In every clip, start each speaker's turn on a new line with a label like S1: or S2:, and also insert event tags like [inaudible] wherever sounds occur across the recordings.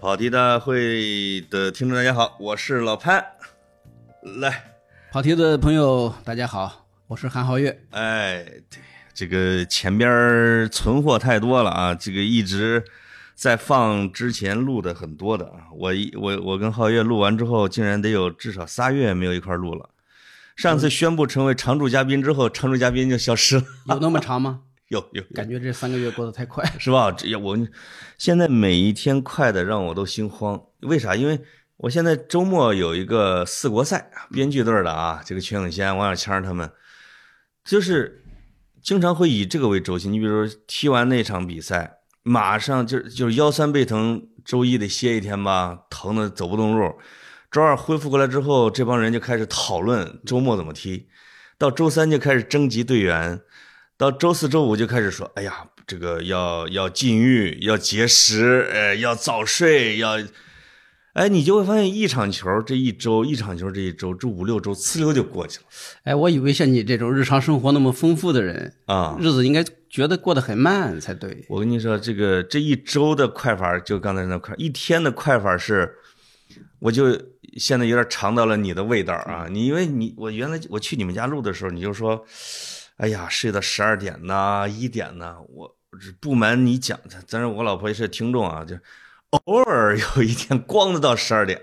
S1: 跑题大会的听众大家好，我是老潘，来，
S2: 跑题的朋友大家好，我是韩浩月。
S1: 哎，对，这个前边存货太多了啊，这个一直在放之前录的很多的啊，我一我我跟浩月录完之后，竟然得有至少仨月没有一块录了。上次宣布成为常驻嘉宾之后，常驻嘉宾就消失了，[laughs]
S2: 有那么长吗？
S1: 有有，
S2: 感觉这三个月过得太快，[laughs]
S1: 是吧？这我现在每一天快的让我都心慌。为啥？因为我现在周末有一个四国赛，编剧队的啊，这个全永先、王小强他们，就是经常会以这个为周期。你比如说踢完那场比赛，马上就就是腰酸背疼，周一得歇一天吧，疼的走不动路。周二恢复过来之后，这帮人就开始讨论周末怎么踢，到周三就开始征集队员。到周四周五就开始说，哎呀，这个要要禁欲，要节食，呃，要早睡，要，哎，你就会发现一场球这一周，一场球这一周，这五六周呲溜就过去了。
S2: 哎，我以为像你这种日常生活那么丰富的人
S1: 啊，
S2: 日子应该觉得过得很慢才对。
S1: 我跟你说，这个这一周的快法，就刚才那快，一天的快法是，我就现在有点尝到了你的味道啊。你因为你我原来我去你们家录的时候，你就说。哎呀，睡到十二点呐，一点呐，我不瞒你讲，咱我老婆也是听众啊，就偶尔有一天光的到十二点，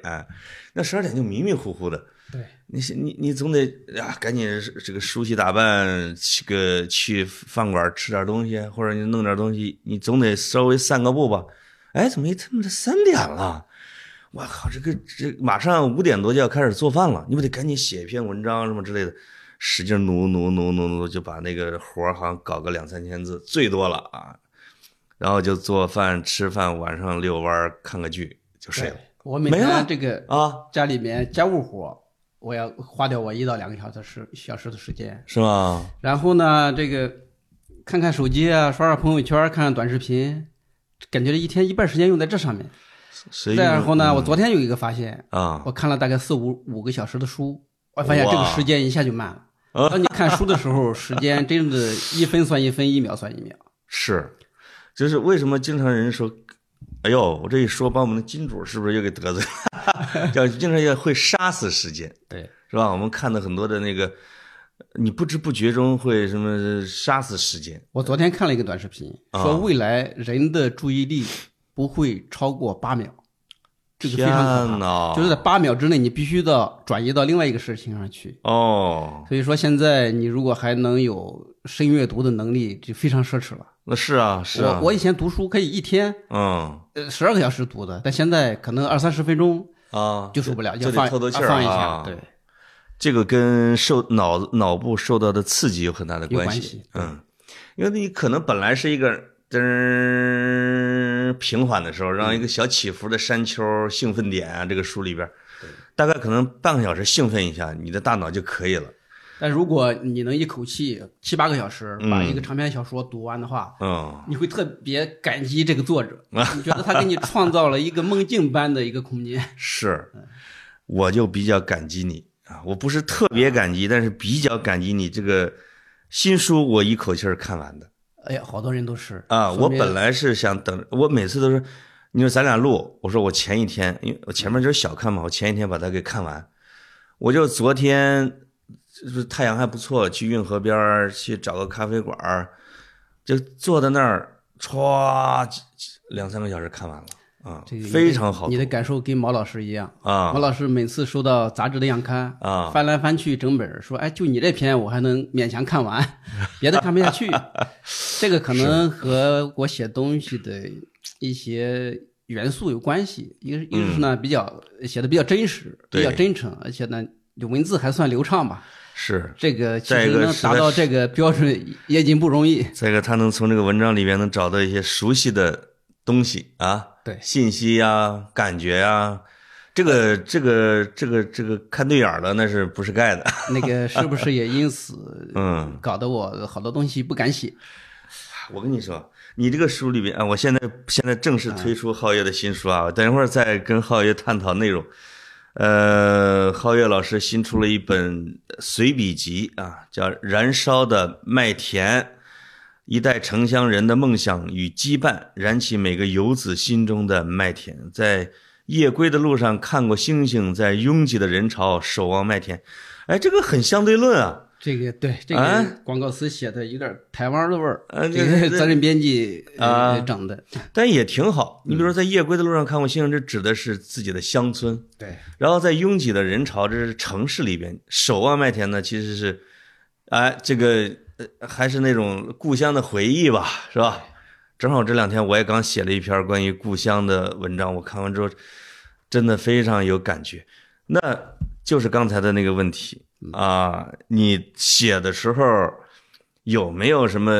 S1: 那十二点就迷迷糊糊的。
S2: 对，
S1: 你你你总得啊，赶紧这个梳洗打扮，去个去饭馆吃点东西，或者你弄点东西，你总得稍微散个步吧。哎，怎么一他妈的三点了？我靠，这个这马上五点多就要开始做饭了，你不得赶紧写一篇文章什么之类的。使劲努努努努努，就把那个活儿好像搞个两三千字，最多了啊。然后就做饭、吃饭，晚上遛弯、看个剧就睡了。
S2: 我每天这个
S1: 啊，
S2: 家里面家务活，我要花掉我一到两个小时时小时的时间，
S1: 是吗？
S2: 然后呢，这个看看手机啊，刷刷朋友圈，看看短视频，感觉一天一半时间用在这上面。再然后呢，我昨天有一个发现
S1: 啊，
S2: 我看了大概四五五个小时的书，我发现这个时间一下就慢了。当你看书的时候，时间真的一分算一分，一秒算一秒。
S1: 是，就是为什么经常人说，哎呦，我这一说把我们的金主是不是又给得罪了？[laughs] 叫经常要会杀死时间，
S2: 对，
S1: 是吧？我们看的很多的那个，你不知不觉中会什么杀死时间。
S2: 我昨天看了一个短视频，说未来人的注意力不会超过八秒。这个非常可怕，就是在八秒之内，你必须的转移到另外一个事情上去。
S1: 哦，
S2: 所以说现在你如果还能有深阅读的能力，就非常奢侈了。
S1: 那是啊，是啊。
S2: 我我以前读书可以一天，
S1: 嗯，
S2: 呃，十二个小时读的，但现在可能二三十分钟
S1: 啊
S2: 就受不了，
S1: 就
S2: 得
S1: 透透气儿
S2: 放一下。对，
S1: 这个跟受脑脑部受到的刺激有很大的
S2: 关
S1: 系。嗯，因为你可能本来是一个。噔，平缓的时候，让一个小起伏的山丘兴奋点啊，这个书里边，大概可能半个小时兴奋一下，你的大脑就可以了。
S2: 但如果你能一口气七八个小时把一个长篇小说读完的话，
S1: 嗯，
S2: 你会特别感激这个作者，[laughs] 你觉得他给你创造了一个梦境般的一个空间。
S1: 是，[laughs] 我就比较感激你啊，我不是特别感激，但是比较感激你这个新书，我一口气儿看完的。
S2: 哎呀，好多人都是
S1: 啊！我本来是想等，我每次都是，你说咱俩录，我说我前一天，因为我前面就是小看嘛，我前一天把它给看完。我就昨天就是太阳还不错，去运河边去找个咖啡馆就坐在那儿，歘，两三个小时看完了。啊，这个非常好。
S2: 你的感受跟毛老师一样
S1: 啊。
S2: 毛老师每次收到杂志的样刊
S1: 啊，
S2: 翻来翻去整本，说：“哎，就你这篇我还能勉强看完，[laughs] 别的看不下去。[laughs] ”这个可能和我写东西的一些元素有关系。一个一个是呢，比较写的比较真实，比较真诚，而且呢，文字还算流畅吧。
S1: 是
S2: 这个，其实能达到这个标准也已经不容易。
S1: 再一个，他能从这个文章里面能找到一些熟悉的东西啊。
S2: 对
S1: 信息呀，感觉呀，这个这个这个这个看对眼了，那是不是盖的？[laughs]
S2: 那个是不是也因此，[laughs]
S1: 嗯，
S2: 搞得我好多东西不敢写？
S1: 我跟你说，你这个书里边啊，我现在现在正式推出皓月的新书啊，等一会儿再跟皓月探讨内容。呃，浩月老师新出了一本随笔集啊，叫《燃烧的麦田》。一代城乡人的梦想与羁绊，燃起每个游子心中的麦田。在夜归的路上看过星星，在拥挤的人潮守望麦田。哎，这个很相对论啊。
S2: 这个对这
S1: 啊
S2: 个广告词写的有点台湾的味儿，
S1: 呃
S2: 这个责任编辑
S1: 啊
S2: 呃整的，
S1: 但也挺好。你比如说，在夜归的路上看过星星，这指的是自己的乡村；
S2: 对
S1: 然后在拥挤的人潮，这是城市里边守望麦田呢，其实是，哎，这个呃还是那种故乡的回忆吧，是吧？正好这两天我也刚写了一篇关于故乡的文章，我看完之后，真的非常有感觉。那就是刚才的那个问题啊，你写的时候有没有什么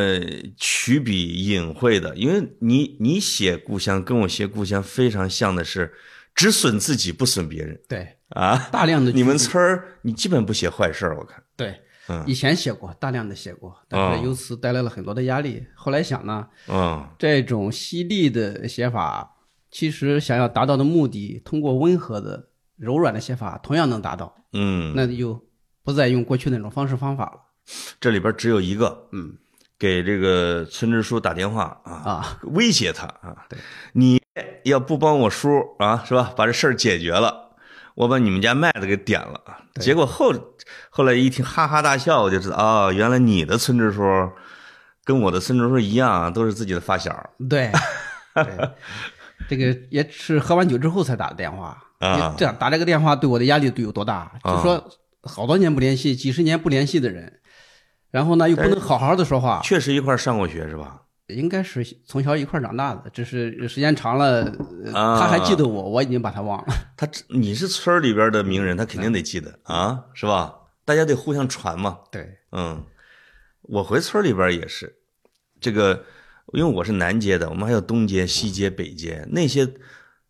S1: 曲笔隐晦的？因为你你写故乡跟我写故乡非常像的是，只损自己不损别人
S2: 对，
S1: 啊。
S2: 大量的 [laughs]
S1: 你们村儿你基本不写坏事儿，我看。
S2: 以前写过，大量的写过，但
S1: 哦
S2: 是由此带来了很多的压力。后来想呢，
S1: 嗯
S2: 这种犀利的写法，其实想要达到的目的，通过温和的、柔软的写法，同样能达到。
S1: 嗯，
S2: 那就不再用过去那种方式方法了
S1: 这里边只有一个，
S2: 嗯，
S1: 给这个村支书打电话啊，
S2: 啊。
S1: 威胁他啊
S2: 对，
S1: 你要不帮我叔啊，是吧？把这事儿解决了，我把你们家麦子给点了。结果后后来一听哈哈大笑，我就知道啊、原来你的村支书跟我的村支书一样，都是自己的发小
S2: 对，[laughs] 对，这个也是喝完酒之后才打的电话
S1: 啊
S2: 这样打这个电话对我的压力对有多大？就说好多年不联系，几十年不联系的人，然后呢又不能好好的说话，
S1: 确实一块上过学是吧？
S2: 应该是从小一块长大的，只是时间长了，他还记得我，我已经把他忘了。
S1: 他你是村儿里边的名人，他肯定得记得啊，是吧？大家得互相传嘛。
S2: 对，
S1: 嗯，我回村里边也是，这个因为我是南街的，我们还有东街、西街、北街，那些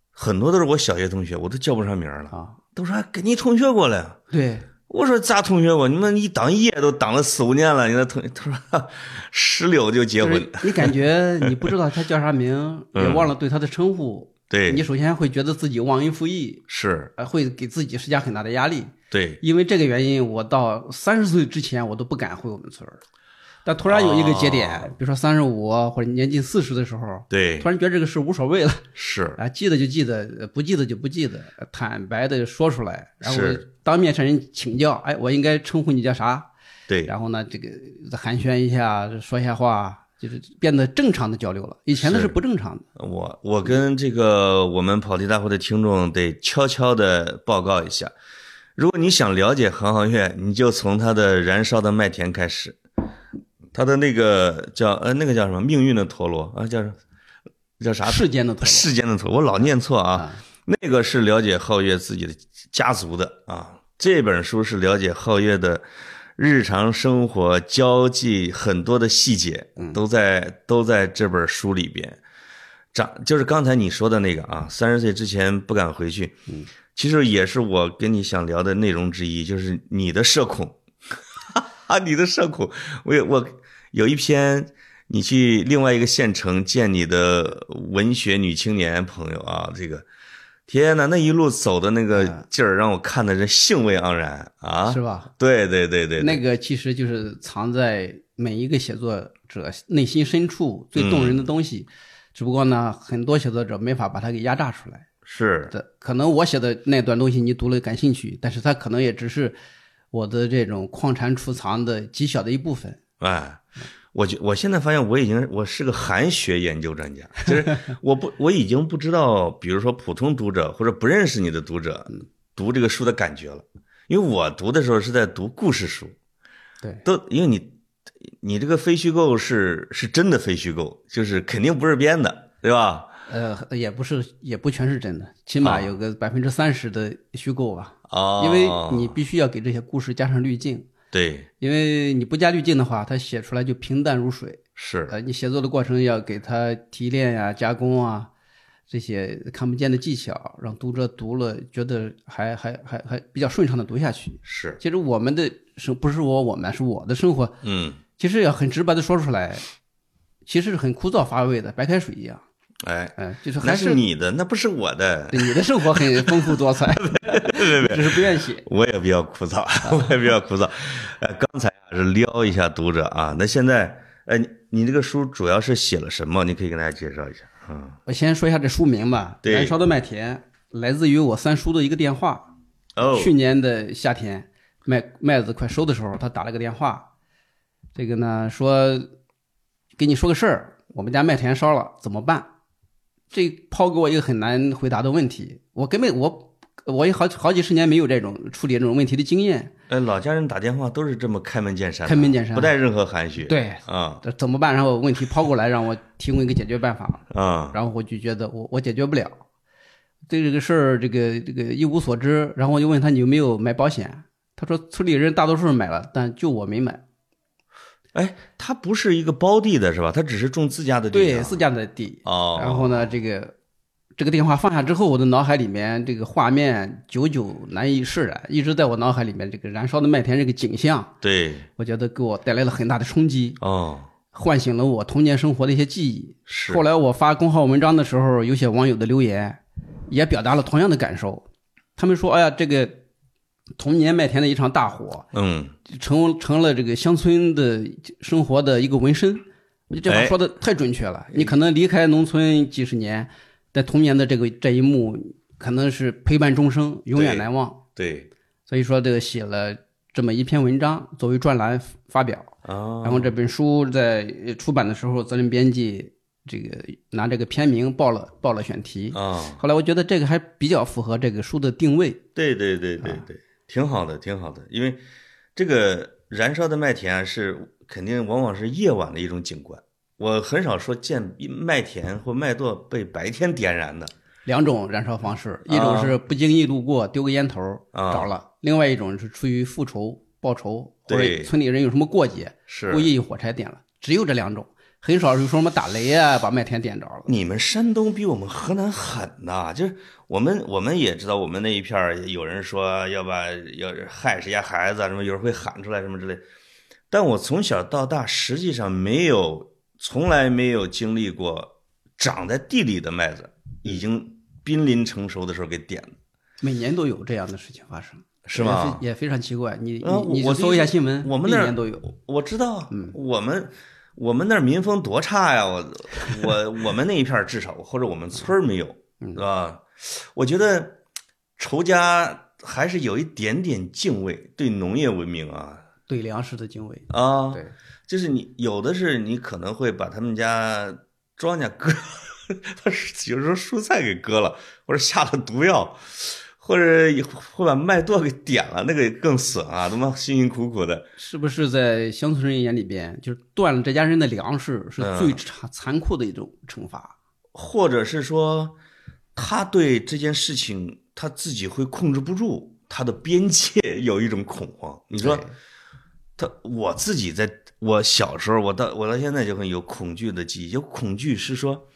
S1: 很多都是我小学同学，我都叫不上名了，
S2: 啊，
S1: 都说哎给你同学过来。
S2: 对，
S1: 我说咋同学过？你们一当爷都当了四五年了，你那同 [laughs] 他说哈十六就结
S2: 就
S1: 婚，
S2: 是你感觉你不知道他叫啥名，[laughs] 也
S1: 嗯。
S2: 忘了对他的称呼，
S1: 对。
S2: 你，首先会觉得自己忘恩负义，
S1: 是，
S2: 呃，会给自己施加很大的压力。
S1: 对，
S2: 因为这个原因，我到三十岁之前我都不敢回我们村儿。但突然有一个节点，
S1: 哦。
S2: 比如说三十五或者年近四十的时候，
S1: 对。
S2: 突，然觉得这个事无所谓了，
S1: 是，
S2: 啊，记得就记得，呃不记得就不记得，坦白的说出来，然后当面向人请教，哎，我应该称呼你叫啥？
S1: 对，
S2: 然后呢，这个寒暄一下，说一下话，就是变得正常的交流了。以前的
S1: 是
S2: 是不正常的。
S1: 我我跟这个我们跑题大会的听众得悄悄的报告一下，如果你想了解韩浩月，你就从他的燃烧的麦田开始，他的那个叫呃那个叫什么命运的陀螺啊，叫叫啥？
S2: 世间的陀螺 [laughs]
S1: 世间的陀，我老念错啊。
S2: 啊，
S1: 那个是了解皓月自己的家族的啊，这本书是了解皓月的日常生活交际很多的细节，都在都在这本书里边。长就是刚才你说的那个啊，三十岁之前不敢回去，其实也是我跟你想聊的内容之一，就是你的社恐，哈哈，你的社恐，我有我有一篇。你去另外一个县城见你的文学女青年朋友啊，这个天呐，那一路走的那个劲儿，让我看的是兴味盎然啊！
S2: 是吧？
S1: 对对对对，对
S2: 那个其实就是藏在每一个写作者内心深处最动人的东西，只不过呢，很多写作者没法把它给压榨出来。
S1: 是
S2: 的，可能我写的那段东西你读了感兴趣，但是它可能也只是我的这种矿产储藏的极小的一部分。
S1: 哎，我觉我现在发现我已经我是个韩学研究专家，就是 [laughs] 我不我已经不知道，比如说普通读者或者不认识你的读者读这个书的感觉了，因为我读的时候是在读故事书，
S2: 对，
S1: 都因为你你这个非虚构是是真的非虚构，就是肯定不是编的，对吧？
S2: 呃，也不是，也不全是真的，起码
S1: 啊。
S2: 有个百分之三十的虚构吧。
S1: 哦，
S2: 因为你必须要给这些故事加上滤镜，
S1: 对
S2: 因为你不加滤镜的话，它写出来就平淡如水。
S1: 是
S2: 呃，你写作的过程要给它提炼呀、加工啊，这些看不见的技巧，让读者读了觉得还还还还比较顺畅的读下去。
S1: 是，
S2: 其实我们的生不是我我们是我的生活，
S1: 嗯，
S2: 其实要很直白的说出来，其实是很枯燥乏味的，白开水一样。
S1: 哎，
S2: 哎、就是还
S1: 是你的，那不是我的，
S2: 对你的生活很丰富多彩，[laughs] 只是不愿写。
S1: 我也比较枯燥，[laughs] 我也比较枯燥。呃，刚才啊是撩一下读者啊，那现在，呃，你你这个书主要是写了什么？你可以跟大家介绍一下。嗯，
S2: 我先说一下这书名吧，
S1: 对
S2: 燃烧的麦田》来自于我三叔的一个电话。
S1: 哦，
S2: 去年的夏天，麦麦子快收的时候，他打了个电话，这个呢说，给你说个事儿，我们家麦田烧了，怎么办？这抛给我一个很难回答的问题，我根本我我也好好几十年没有这种处理这种问题的经验，
S1: 呃，老家人打电话都是这么开门见山，
S2: 开门见山。
S1: 不带任何含蓄。
S2: 对，
S1: 啊。
S2: 这怎么办？然后问题抛过来，让我提供一个解决办法，
S1: 啊。
S2: 然后我就觉得我我解决不了，对这个事儿这个这个一无所知，然后我就问他你有没有买保险，他说村里人大多数买了，但就我没买。
S1: 哎，他不是一个包地的是吧？他只是种自家的地啊。
S2: 对自家的地。
S1: 哦，
S2: 然后呢，这个这个电话放下之后，我的脑海里面这个画面久久难以释然，一直在我脑海里面这个燃烧的麦田这个景象，
S1: 对
S2: 我觉得给我带来了很大的冲击，
S1: 哦，
S2: 唤醒了我童年生活的一些记忆。
S1: 是
S2: 后来我发公号文章的时候，有些网友的留言也表达了同样的感受，他们说：“哎呀，这个童年麦田的一场大火，
S1: 嗯，
S2: 成成了这个乡村的生活的一个纹身。你这话
S1: 哎
S2: 说的太准确了。你可能离开农村几十年，但童年的这个这一幕可能是陪伴终生，永远难忘。
S1: 对
S2: 所以说，这个写了这么一篇文章作为专栏发表。
S1: 啊，
S2: 然后这本书在呃出版的时候，责任编辑这个拿这个篇名报了报了选题。
S1: 啊，
S2: 后来我觉得这个还比较符合这个书的定位。
S1: 对对对对对，挺好的，挺好的。因为这个燃烧的麦田啊，是肯定往往是夜晚的一种景观。我很少说见麦田或麦垛被白天点燃的。
S2: 两种燃烧方式，一种是不经意路过丢个烟头
S1: 啊
S2: 着了，另外一种是出于复仇报仇，或
S1: 对
S2: 者村里人有什么过节，
S1: 是
S2: 故意用火柴点了，只有这两种，很少有说什么打雷啊把麦田点着了。
S1: 你们山东比我们河南狠呐！就是我们我们也知道，我们那一片儿有人说要把要害谁家孩子啊，什么有人会喊出来什么之类。但我从小到大，实际上没有，从来没有经历过长在地里的麦子已经濒临成熟的时候给点的，
S2: 每年都有这样的事情发生，
S1: 是吗
S2: 也非常奇怪。你你你搜一下新闻，
S1: 我们那儿
S2: 一年都有。
S1: 我知道，嗯我们我们那儿民风多差呀！我 [laughs] 我我们那一片至少或者我们村儿没有，是吧？我觉得仇家还是有一点点敬畏，对农业文明啊
S2: 对粮食的敬畏，
S1: 啊，
S2: 对，
S1: 就是你有的是你可能会把他们家庄稼割，[laughs] 他有时候蔬菜给割了，或者下了毒药。或者会把麦垛给点了，那个更损啊！他妈辛辛苦苦的，
S2: 是不是在乡村人眼里边，就是断了这家人的粮食是
S1: 嗯
S2: 最残残酷的一种惩罚？
S1: 或者是说，他对这件事情他自己会控制不住，他的边界有一种恐慌。你说，他我自己在我小时候，我到我到现在就很有恐惧的记忆，就恐惧是说，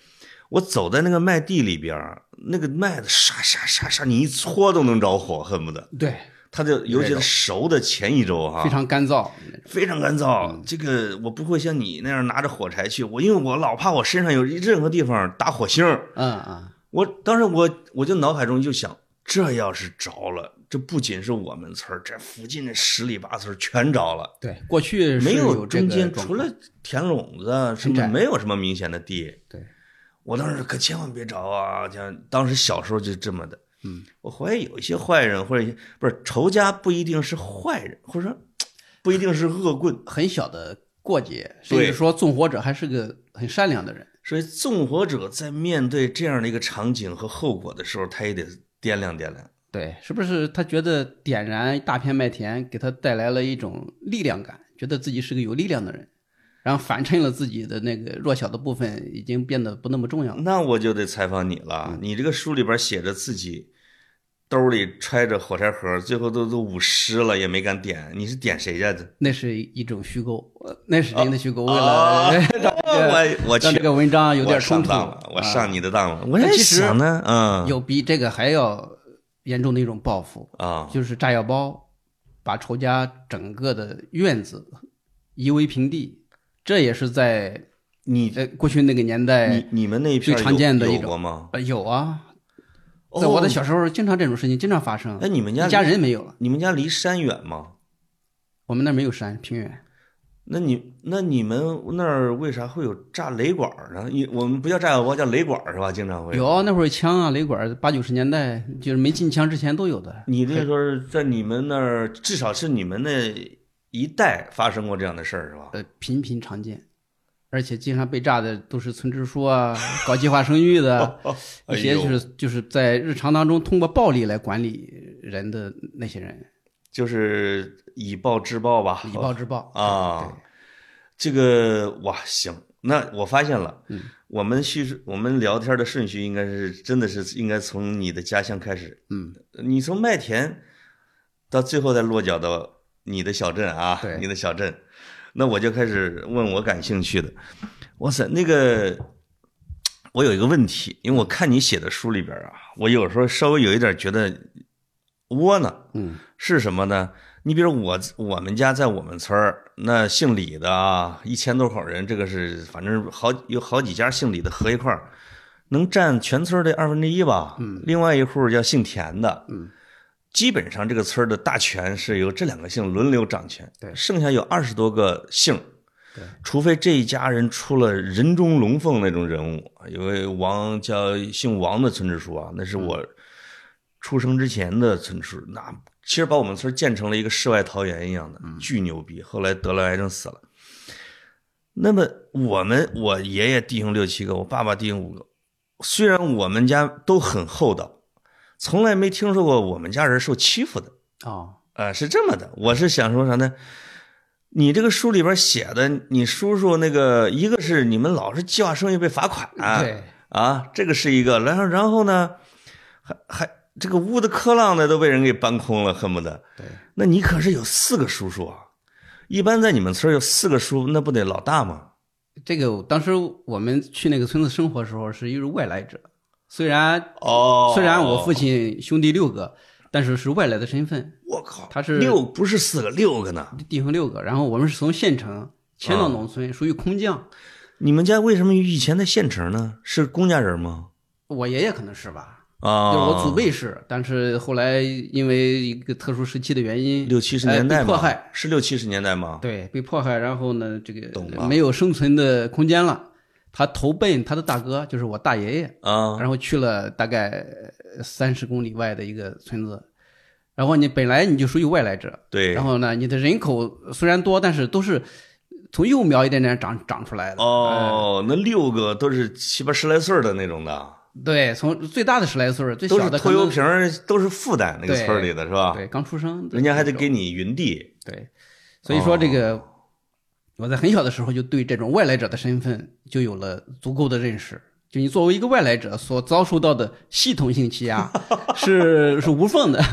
S1: 我走在那个麦地里边儿，那个麦子沙沙沙沙，你一搓都能着火，恨不得。
S2: 对，
S1: 它就尤其是熟的前一周哈，
S2: 非常干燥。
S1: 非常干燥。这个我不会像你那样拿着火柴去，我因为我老怕我身上有任何地方打火星儿。
S2: 嗯嗯，
S1: 我当时我我就脑海中就想，这要是着了，这不仅是我们村儿，这附近的十里八村儿全着了，
S2: 对，过去
S1: 没
S2: 有
S1: 中间除了田垄子啊什么，没有什么明显的地。
S2: 对，
S1: 我当时可千万别找啊！像当时小时候就这么的。嗯，我怀疑有一些坏人或者不是仇家不一定是坏人，或者说不一定是恶棍。
S2: 很小的过节，甚
S1: 对
S2: 至说纵火者还是个很善良的人。
S1: 所以纵火者在面对这样的一个场景和后果的时候，他也得掂量掂量。
S2: 对，是不是他觉得点燃大片麦田给他带来了一种力量感，觉得自己是个有力量的人，然后反衬了自己的那个弱小的部分，已经变得不那么重要了。
S1: 那我就得采访你了。你这个书里边写着自己兜里揣着火柴盒，最后都都捂湿了也没敢点，你是点谁家的？
S2: 那是一种虚构，呃那是真的虚构，为
S1: 哦
S2: 了 [laughs] 让这个
S1: 我我去
S2: 让这个文章有点
S1: 我上
S2: 冲突
S1: 当了，我
S2: 啊
S1: 上你的当了。我在
S2: 但其实
S1: 想呢，嗯，
S2: 有比这个还要严重的一种报复，
S1: 啊，
S2: 就是炸药包把仇家整个的院子夷为平地，这也是在
S1: 你
S2: 在过去那个年代
S1: 你你们那一片
S2: 最常
S1: 有
S2: 见的一种
S1: 有过吗？
S2: 呃有啊，在我的小时候经常这种事情经常发生。
S1: 哎，你们家
S2: 家
S1: 离
S2: 人没有了，
S1: 你们家离山远吗？
S2: 我们那儿没有山，平原。
S1: 那你那你们那儿为啥会有炸雷管儿呢？你我们不叫炸药包，叫雷管儿是吧？经常会。
S2: 有那会儿枪啊、雷管，八九十年代就是没进枪之前都有的。
S1: 你那时候在你们那儿，至少是你们那一代发生过这样的事儿是吧？
S2: 呃，频频常见，而且经常被炸的都是村支书啊、搞计划生育的，
S1: 哎 [laughs]
S2: 一些就是就是在日常当中通过暴力来管理人的那些人，
S1: 就是以暴制暴吧。
S2: 以暴制暴 [laughs]
S1: 啊，这个哇行，那我发现了，
S2: 嗯，
S1: 我们叙述我们聊天的顺序应该是真的是应该从你的家乡开始，
S2: 嗯，
S1: 你从麦田到最后再落脚到你的小镇啊，
S2: 对
S1: 你的小镇，那我就开始问我感兴趣的，哇塞，那个我有一个问题，因为我看你写的书里边啊，我有时候稍微有一点觉得窝囊，
S2: 嗯
S1: 是什么呢？你比如我我们家在我们村儿，那姓李的啊，一千多口人，这个是反正好有好几家姓李的合一块儿，能占全村的二分之一吧。嗯，另外一户叫姓田的，
S2: 嗯，
S1: 基本上这个村儿的大权是由这两个姓轮流掌权，
S2: 对
S1: 剩下有二十多个姓。
S2: 对，
S1: 除非这一家人出了人中龙凤那种人物，有位王叫姓王的村支书啊，那是我出生之前的村支书，那其实把我们村建成了一个世外桃源一样的，巨牛逼。后来得了癌症死了。那么我们我爷爷弟兄六七个，我爸爸弟兄五个，虽然我们家都很厚道，从来没听说过我们家人受欺负的。
S2: 哦，
S1: 呃，是这么的，我是想说啥呢？你这个书里边写的，你叔叔那个，一个是你们老是计划生育被罚款，
S2: 对，
S1: 啊，这个是一个，然后然后呢，还还这个屋的科浪的都被人给搬空了，恨不得。
S2: 对，
S1: 那你可是有四个叔叔啊，一般在你们村有四个叔，那不得老大吗？
S2: 这个当时我们去那个村子生活的时候是一个外来者，虽然
S1: 哦
S2: 虽然我父亲兄弟六个，但是是外来的身份，
S1: 我靠，
S2: 他是
S1: 六不是四个，六个呢。
S2: 弟兄六个，然后我们是从县城迁到农村，属于空降。
S1: 你们家为什么以前在县城呢？是公家人吗？
S2: 我爷爷可能是吧，
S1: 啊，
S2: 就是我祖辈是，但是后来因为一个特殊时期的原因，
S1: 六七十年代
S2: 被迫害，
S1: 是六七十年代吗？
S2: 对，被迫害，然后呢，这个没有生存的空间了，他投奔他的大哥，就是我大爷爷，
S1: 啊，
S2: 然后去了大概三十公里外的一个村子，然后你本来你就属于外来者，
S1: 对，
S2: 然后呢，你的人口虽然多，但是都是从幼苗一点点长长出来的。
S1: 哦，那六个都是七八十来岁的那种的，
S2: 对，从最大的十来岁，最小的拖油
S1: 瓶儿，都是负担那个村里的是吧？
S2: 对刚出生，
S1: 人家还得给你匀地。
S2: 对，所以说这
S1: 哦
S2: 个、我在很小的时候就对这种外来者的身份就有了足够的认识。就你作为一个外来者所遭受到的系统性欺压 [laughs] 是是无缝的，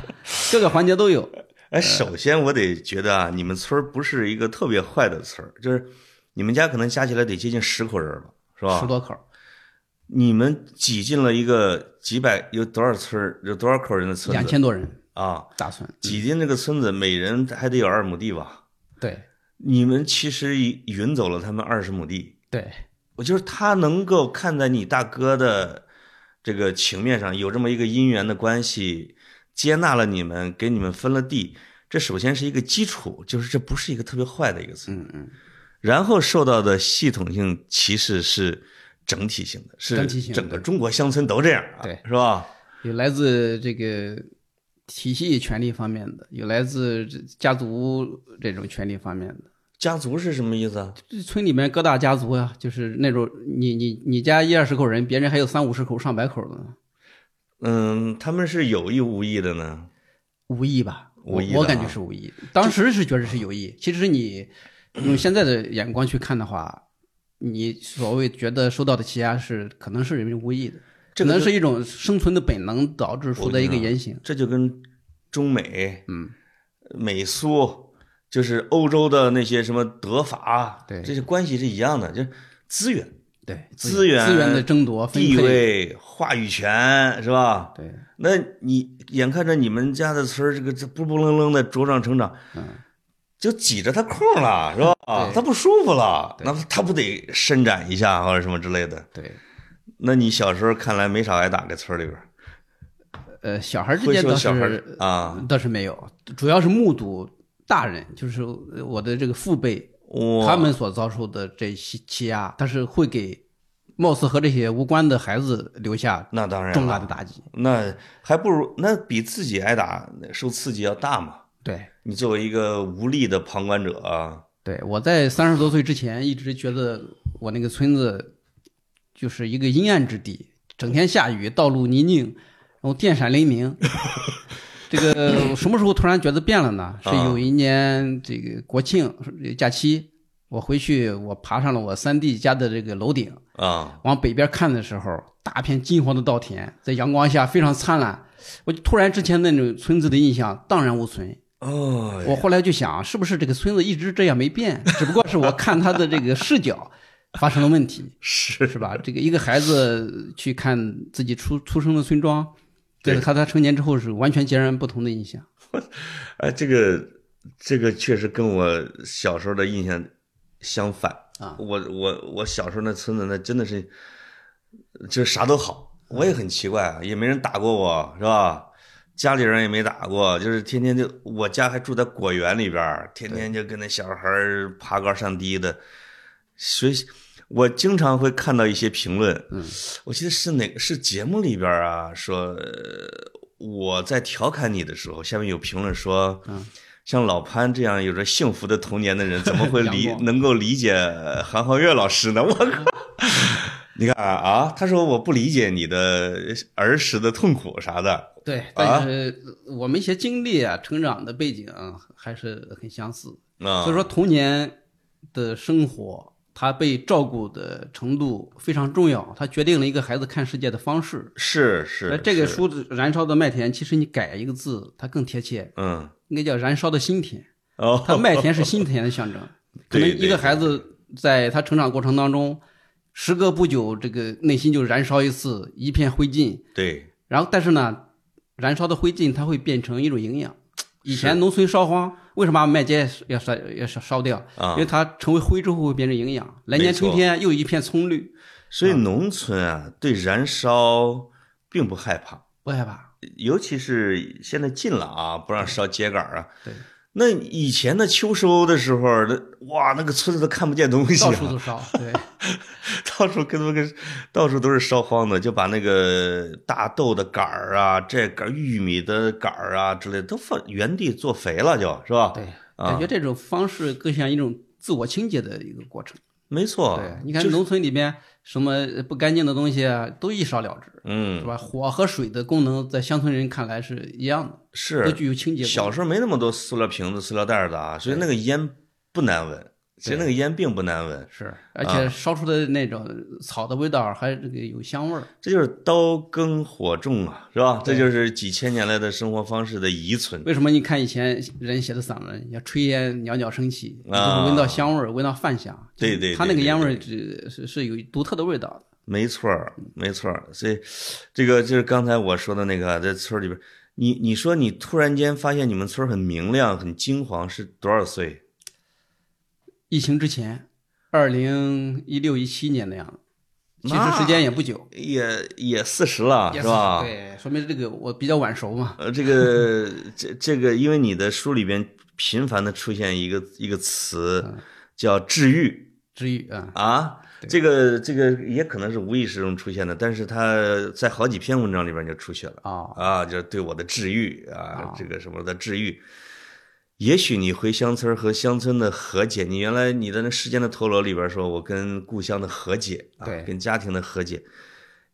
S2: 各个环节都有。
S1: 哎，首先我得觉得啊，你们村儿不是一个特别坏的村儿，就是你们家可能加起来得接近十口人吧，是吧？
S2: 十多口，
S1: 你们挤进了一个几百有多少村儿有多少口人的村子
S2: 两千多人
S1: 啊？
S2: 大村。
S1: 挤进这个村子，每人还得有二亩地吧？
S2: 对
S1: 你们其实匀走了他们二十亩地。
S2: 对
S1: 我就是他能够看在你大哥的这个情面上有这么一个姻缘的关系，接纳了你们，给你们分了地，这首先是一个基础，就是这不是一个特别坏的一个词。
S2: 嗯嗯，
S1: 然后受到的系统性歧视是整体性的，是
S2: 整体性的
S1: 整个中国乡村都这样啊，
S2: 对
S1: 是吧？
S2: 有来自这个体系权利方面的，有来自家族这种权利方面的。
S1: 家族是什么意思啊？
S2: 这村里面各大家族呀、就是那种你你你家一二十口人，别人还有三五十口、上百口的呢，
S1: 嗯，他们是有意无意的呢。
S2: 无意吧？
S1: 无意的
S2: 我我感觉
S1: 啊
S2: 是无意。当时是觉得是有意，其实你 [clears throat] 用现在的眼光去看的话，你所谓觉得受到的欺压是可能是人为无意的，
S1: 这
S2: 可能是一种生存的本能导致出的一个言行。
S1: 这就跟中美、
S2: 嗯，
S1: 美苏，就是欧洲的那些什么德法，
S2: 对
S1: 这些关系是一样的，就是资源、
S2: 对，
S1: 资源
S2: 资源的争夺、
S1: 地，位、话语权，是吧？
S2: 对，
S1: 那你眼看着你们家的村儿这个这不不愣愣的茁壮成长，
S2: 嗯，
S1: 就挤着他空了，是吧？
S2: 对
S1: 他不舒服了，
S2: 对
S1: 那他不得伸展一下或者什么之类的？
S2: 对。
S1: 那你小时候看来没少挨打，在村里边儿
S2: 呃，小孩之间倒是
S1: 啊，
S2: 倒是没有，主要是目睹大人，就是我的这个父辈他们所遭受的这些欺压，但是会给貌似和这些无关的孩子留下
S1: 那当然
S2: 重大的打击。
S1: 那还不如那比自己挨打受刺激要大嘛。
S2: 对，
S1: 你作为一个无力的旁观者啊，
S2: 对，我在三十多岁之前一直觉得我那个村子就是一个阴暗之地，整天下雨，道路泥泞，然后电闪雷鸣。[laughs] 这个什么时候突然觉得变了呢？是
S1: 啊
S2: 有一年这个国庆假期，我回去我爬上了我三弟家的这个楼顶，
S1: 啊，
S2: 往北边看的时候，大片金黄的稻田在阳光下非常灿烂，我就突然之前那种村子的印象荡然无存。
S1: 哦，
S2: 我后来就想，是不是这个村子一直这样没变，只不过是我看他的这个视角发生了问题，
S1: 是
S2: 是吧？这个一个孩子去看自己出出生的村庄，
S1: 对
S2: 这个和他成年之后是完全截然不同的印象。[laughs]
S1: 哎，这个这个确实跟我小时候的印象相反
S2: 啊
S1: 我我我小时候那村子那真的是，就是啥都好，我也很奇怪啊，也没人打过我，是吧？家里人也没打过，就是天天就我家还住在果园里边，天天就跟那小孩爬高上低的，所以我经常会看到一些评论，
S2: 嗯，
S1: 我记得是哪个是节目里边啊，说呃我在调侃你的时候，下面有评论说，
S2: 嗯，
S1: 像老潘这样有着幸福的童年的人，怎么会 [laughs] 理能够理解韩浩月老师呢？我靠！[laughs] 你看啊啊，他说我不理解你的儿时的痛苦啥的，
S2: 对，但是我们一些经历啊、成长的背景还是很相似。
S1: 啊，
S2: 所以说，童年的生活，他被照顾的程度非常重要，它决定了一个孩子看世界的方式。
S1: 是是是
S2: 这个书《燃烧的麦田》，其实你改一个字，它更贴切，
S1: 嗯
S2: 应该叫“燃烧的心田”。
S1: 哦，
S2: 它麦田是心田的象征。[laughs] 可能一个孩子在他成长过程当中，时隔不久，这个内心就燃烧一次，一片灰烬。
S1: 对
S2: 然后，但是呢，燃烧的灰烬它会变成一种营养。以前农村烧荒，为什么把麦秸要烧要烧烧掉？
S1: 啊
S2: 因为它成为灰之后会变成营养，来年春天又一片葱绿，
S1: 所以农村啊对燃烧并不害怕，
S2: 不害怕。
S1: 尤其是现在禁了啊，不让烧秸秆啊。
S2: 对，
S1: 那以前的秋收的时候，那哇，那个村子都看不见东西、啊，
S2: 到处都烧。对，[laughs]
S1: 到处跟那个到处都是烧荒的，就把那个大豆的杆儿啊、这杆儿玉米的杆儿啊之类的都放原地做肥了就，是吧？
S2: 对，
S1: 啊
S2: 感觉这种方式更像一种自我清洁的一个过程。
S1: 没错。
S2: 对，你看农村里边什么不干净的东西啊，都一烧了之，嗯是
S1: 嗯，
S2: 吧？火和水的功能在乡村人看来是一样的，
S1: 是都
S2: 具有清洁。
S1: 小时候没那么多塑料瓶子、塑料袋儿的啊，所以那个烟不难闻。其实那个烟并不难闻，
S2: 是，而
S1: 啊
S2: 且烧出的那种草的味道还这个有香味儿。
S1: 这就是刀耕火种啊，是吧？这就是几千年来的生活方式的遗存。
S2: 为什么你看以前人写的散文，要炊烟袅袅升起，你就
S1: 啊
S2: 会闻到香味儿，闻到饭香。
S1: 对对对
S2: 它那个烟味儿是是是有独特的味道的。
S1: 没错儿，没错儿，所以这个就是刚才我说的那个，在村儿里边儿，你你说你突然间发现你们村儿很明亮、很金黄，是多少岁？
S2: 疫情之前，二零一六一七年的样子，其实时间也不久，
S1: 也也四十了，
S2: 也
S1: 是吧？
S2: 对，说明这个我比较晚熟嘛。
S1: 呃，这个这这个，因为你的书里边频繁的出现一个一个词，叫治愈
S2: 治愈啊，
S1: 啊。这个这个也可能是无意识中出现的，但是他在好几篇文章里边就出现了。
S2: 啊，
S1: 啊，就是对我的治愈啊
S2: 啊，
S1: 这个什么的治愈。也许你回乡村和乡村的和解，你原来你的那《时间的陀螺》里边说，我跟故乡的和解啊
S2: 对，
S1: 跟家庭的和解。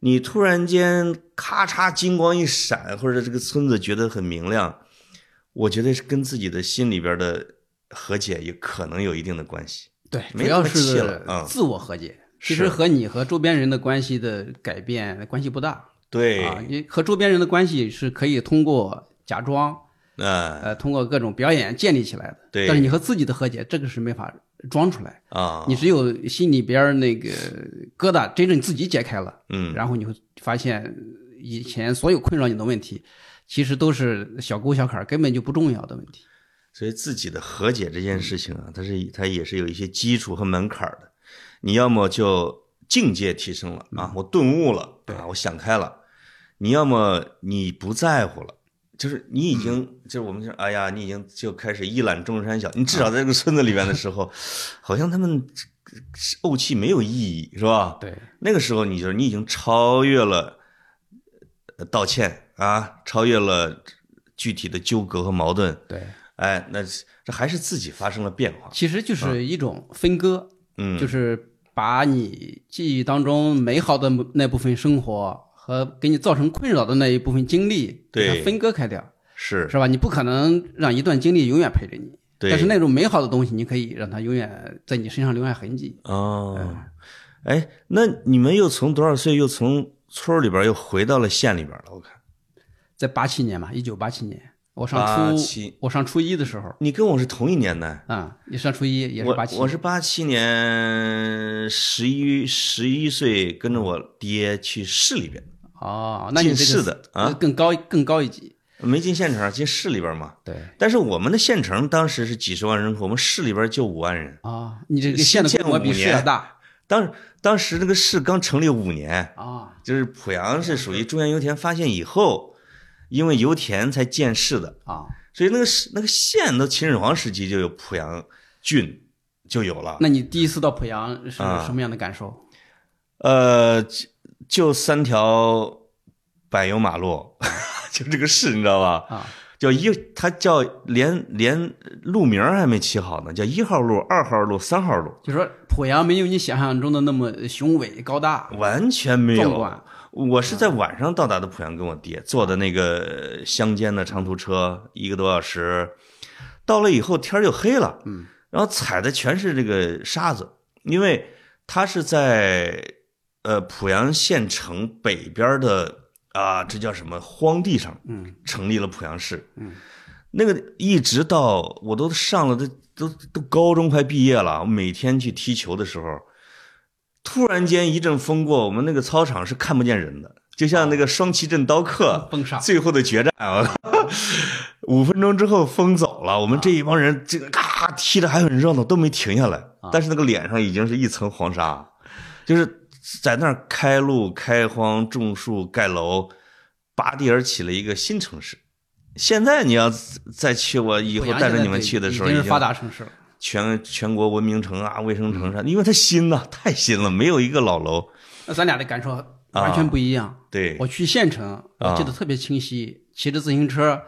S1: 你突然间咔嚓金光一闪，或者这个村子觉得很明亮，我觉得是跟自己的心里边的和解也可能有一定的关系。
S2: 对，
S1: 没
S2: 要是
S1: 气了嗯
S2: 自我和解。其实和你和周边人的关系的改变关系不大
S1: 对，
S2: 啊，你和周边人的关系是可以通过假装，
S1: 啊
S2: 呃，通过各种表演建立起来的。
S1: 对
S2: 但是你和自己的和解，这个是没法装出来。
S1: 啊，
S2: 你只有心里边那个疙瘩真正自己解开了，
S1: 嗯，
S2: 然后你会发现以前所有困扰你的问题，其实都是小沟小坎，根本就不重要的问题。
S1: 所以自己的和解这件事情啊，它是它也是有一些基础和门槛的。你要么就境界提升了啊，我顿悟了啊，我想开了；你要么你不在乎了，就是你已经，就是我们说，哎呀，你已经就开始一览众山小。你至少在这个村子里面的时候，好像他们怄气没有意义，是吧？
S2: 对，
S1: 那个时候，你就是你已经超越了呃道歉啊，超越了具体的纠葛和矛盾。
S2: 对，
S1: 哎，那这还是自己发生了变化。
S2: 其实就是一种分割，
S1: 嗯，
S2: 就是把你记忆当中美好的那部分生活和给你造成困扰的那一部分经历，给
S1: 对
S2: 它分割开掉，
S1: 是
S2: 是吧？你不可能让一段经历永远陪着你，
S1: 对
S2: 但是那种美好的东西，你可以让它永远在你身上留下痕迹。
S1: 哦，哎，那你们又从多少岁又从村里边又回到了县里边了？我看
S2: 在八七年嘛，一九八七年，我上初
S1: 87
S2: 我上初一的时候
S1: 你跟我是同一年的。
S2: 啊，你上初一也是
S1: 我
S2: 八七，
S1: 我是八七年十一十一岁，跟着我爹去市里边，
S2: 哦，那你
S1: 进市的啊
S2: 呃更高更高一级，
S1: 没进县城，进市里边嘛。
S2: 对
S1: 但是我们的县城当时是几十万人口，我们市里边就五万人。
S2: 啊，你这个县的规模比市要大
S1: 当当时那个市刚成立五年，
S2: 啊，
S1: 就是濮阳是属于中原油田发现以后，因为油田才建市的，
S2: 啊，
S1: 所以那个市那个县都秦始皇时期就有濮阳郡就有了。
S2: 那你第一次到濮阳是
S1: 啊
S2: 什么样的感受？
S1: 呃，就就三条柏油马路，[laughs] 就这个市，你知道吧？
S2: 啊，
S1: 叫一，它叫连连路名还没起好呢，叫一号路、二号路、三号路，
S2: 就说濮阳没有你想象中的那么雄伟高大
S1: 完全没有。我是在晚上到达的濮阳，跟我爹坐的那个乡间的长途车，一个多小时。到了以后天儿就黑了，
S2: 嗯，
S1: 然后踩的全是这个沙子，因为它是在呃濮阳县城北边的啊，这叫什么荒地上，
S2: 嗯，
S1: 成立了濮阳市，
S2: 嗯，
S1: 那个一直到我都上了，都都都高中快毕业了，我每天去踢球的时候，突然间一阵风过，我们那个操场是看不见人的，就像那个双旗镇刀客最后的决战啊！[laughs] 五分钟之后风走了，我们这一帮人这个咔踢的还很热闹，都没停下来，但是那个脸上已经是一层黄沙，就是在那儿开路、开荒、种树、盖楼，拔地而起了一个新城市。现在你要再去，我以后带着你们去的时候，
S2: 已经是发达城市了。
S1: 全全国文明城啊、卫生城啥，因为它新呐，太新了，没有一个老楼。
S2: 那咱俩的感受完全不一样。
S1: 对，
S2: 我去县城，我记得特别清晰，骑着自行车，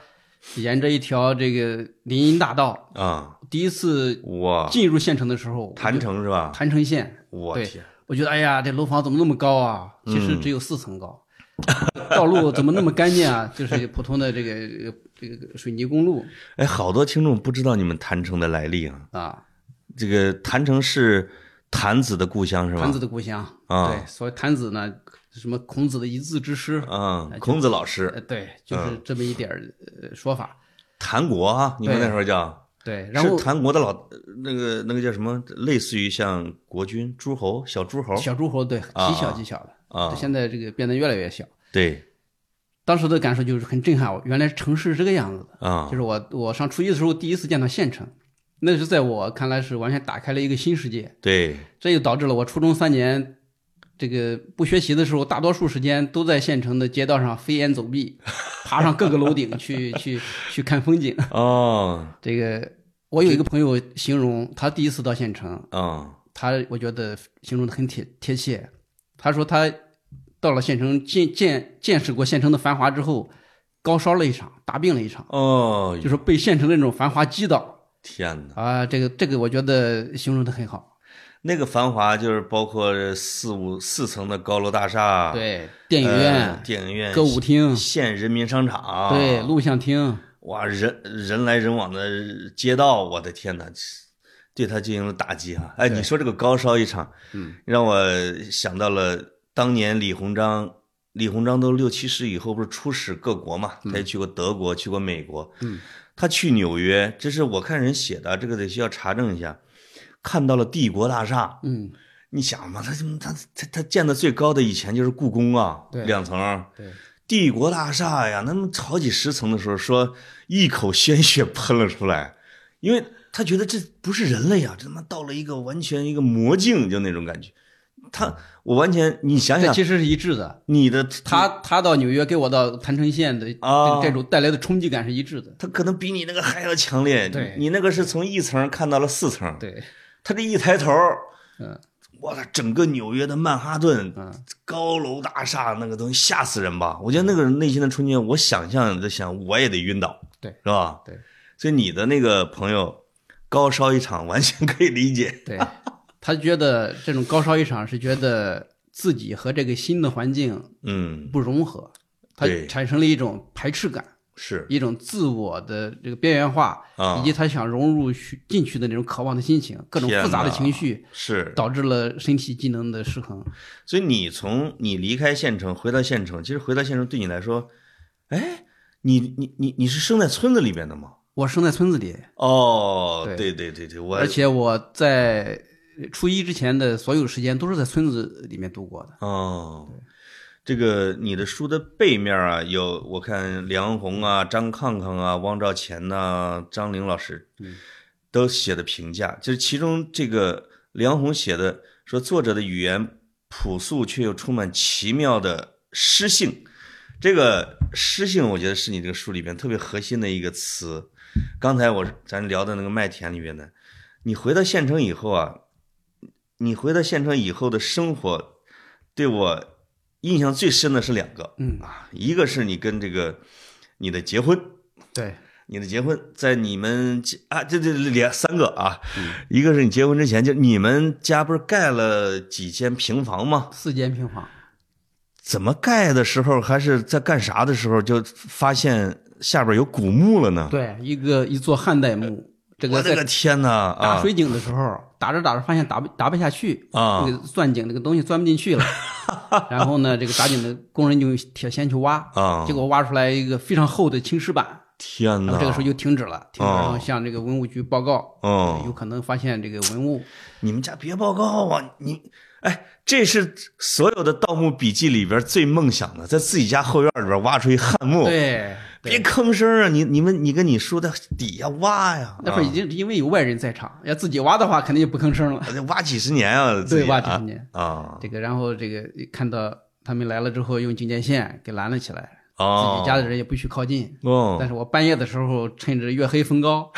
S2: 沿着一条这个林荫大道，
S1: 啊，
S2: 第一次
S1: 哇，
S2: 进入县城的时候，
S1: 郯城是吧？
S2: 郯城县，
S1: 我天，
S2: 我觉得哎呀，这楼房怎么那么高啊？其
S1: 嗯
S2: 实只有四层高。道路怎么那么干净啊？就是普通的这个这个水泥公路
S1: 哎，好多听众不知道你们郯城的来历啊。
S2: 啊，
S1: 这个郯城是郯子的故乡是吧？
S2: 郯子的故乡。
S1: 啊
S2: 对，所以郯子呢，什么孔子的一字之师，
S1: 啊，孔子老师，
S2: 呃，对，就是这么一点儿呃说法。
S1: 郯国啊，你们那时候叫。
S2: 对，然后
S1: 是韩国的老那个那个叫什么？类似于像国君、诸侯、小诸侯
S2: 小诸侯对
S1: 啊
S2: 极小极小的，
S1: 啊，
S2: 现在这个变得越来越小。
S1: 对
S2: 当时的感受就是很震撼，我原来城市是这个样子的。
S1: 啊
S2: 就是我我上初一的时候第一次见到县城，那是在我看来是完全打开了一个新世界。
S1: 对
S2: 这就导致了我初中三年，这个不学习的时候，大多数时间都在县城的街道上飞檐走壁，[laughs] 爬上各个楼顶去去去看风景。
S1: 哦
S2: 这个我有一个朋友形容他第一次到县城，
S1: 啊
S2: 他我觉得形容的很贴贴切。他说他到了县城见见见识过县城的繁华之后，高烧了一场，大病了一场，
S1: 哦，
S2: 就是被县城的那种繁华击倒
S1: 天哪！
S2: 啊。这个这个我觉得形容的很好。
S1: 那个繁华就是包括四五四层的高楼大厦，
S2: 对，电影
S1: 呃
S2: 院、
S1: 电影院、
S2: 歌舞厅，
S1: 县人民商场，
S2: 对，录像厅，
S1: 哇，人人来人往的街道，我的天哪，对他进行了打击啊！哎，你说这个高烧一场，
S2: 嗯，
S1: 让我想到了当年李鸿章，李鸿章都六七十以后不是出使各国嘛，他也去过德国，去过美国，
S2: 嗯，
S1: 他去纽约，这是我看人写的，这个得需要查证一下，看到了帝国大厦，
S2: 嗯，
S1: 你想嘛，他他他他建的最高的以前就是故宫啊，两层，
S2: 对，
S1: 帝国大厦呀，那么好几十层的时候，说一口鲜血喷了出来，因为他觉得这不是人类呀，这他妈到了一个完全一个魔境，就那种感觉。他我完全你想想，
S2: 其实是一致的。
S1: 你的
S2: 他他到纽约给我到坛城县的
S1: 啊
S2: 这种带来的冲击感是一致的。
S1: 他可能比你那个还要强烈。
S2: 对
S1: 你那个是从一层看到了四层，
S2: 对，
S1: 他这一抬头，
S2: 嗯，
S1: 我操，整个纽约的曼哈顿，
S2: 嗯，
S1: 高楼大厦那个东西吓死人吧？我觉得那个内心的冲击，我想象在想我也得晕倒，
S2: 对。
S1: 是吧？
S2: 对，
S1: 所以你的那个朋友高烧一场，完全可以理解。
S2: 对，他觉得这种高烧一场是觉得自己和这个新的环境
S1: 嗯，
S2: 不融合，他产生了一种排斥感，
S1: 是
S2: 一种自我的这个边缘化，
S1: 啊
S2: 以及他想融入去进去的那种渴望的心情，各种复杂的情绪，
S1: 是，
S2: 导致了身体机能的失衡。
S1: 所以你从你离开县城回到县城，其实回到县城对你来说，哎，你你你你是生在村子里边的吗？
S2: 我生在村子里，
S1: 哦，
S2: 对
S1: 对对对对，我
S2: 而且我在初一之前的所有时间都是在村子里面度过的。
S1: 哦，这个你的书的背面啊，有我看梁红啊、张抗抗啊、汪兆乾呐、张玲老师，
S2: 嗯，
S1: 都写的评价，就是其中这个梁红写的说，作者的语言朴素却又充满奇妙的诗性。这个诗性，我觉得是你这个书里边特别核心的一个词。刚才我咱聊的那个麦田里边的，你回到县城以后啊，你回到县城以后的生活，对我印象最深的是两个
S2: 嗯，
S1: 啊，一个是你跟这个你的结婚，
S2: 对，
S1: 你的结婚在你们家啊，这这两三个啊，
S2: 嗯
S1: 一个是你结婚之前就你们家不是盖了几间平房吗？
S2: 四间平房。
S1: 怎么盖的时候还是在干啥的时候就发现下边有古墓了呢？
S2: 对，一个一座汉代墓，这个
S1: 我的个
S2: 在
S1: 天哪啊！
S2: 打水井的时候，打着打着发现打不打不下去，
S1: 啊
S2: 这个钻井这个东西钻不进去了。[laughs] 然后呢，这个打井的工人就用铁锨去挖，
S1: 啊！
S2: 结果挖出来一个非常厚的青石板，
S1: 天哪！
S2: 然后这个时候就停止了，停止，
S1: 哦
S2: 然后向这个文物局报告，
S1: 哦
S2: 有可能发现这个文物。
S1: 你们家别报告啊！你哎，这是所有的盗墓笔记里边最梦想的，在自己家后院里边挖出一汉墓，
S2: 对，
S1: 别吭声啊！你你们你跟你叔在底下挖呀，
S2: 那会儿已经因为有外人在场，要自己挖的话，肯定就不吭声了。[laughs]
S1: 挖几十年啊！
S2: 对，挖几
S1: 啊
S2: 十年。
S1: 啊
S2: 这个，然后这个看到他们来了之后，用警戒线给拦了起来，自
S1: 哦，
S2: 己家的人也不许靠近。
S1: 哦，
S2: 但是我半夜的时候，趁着月黑风高，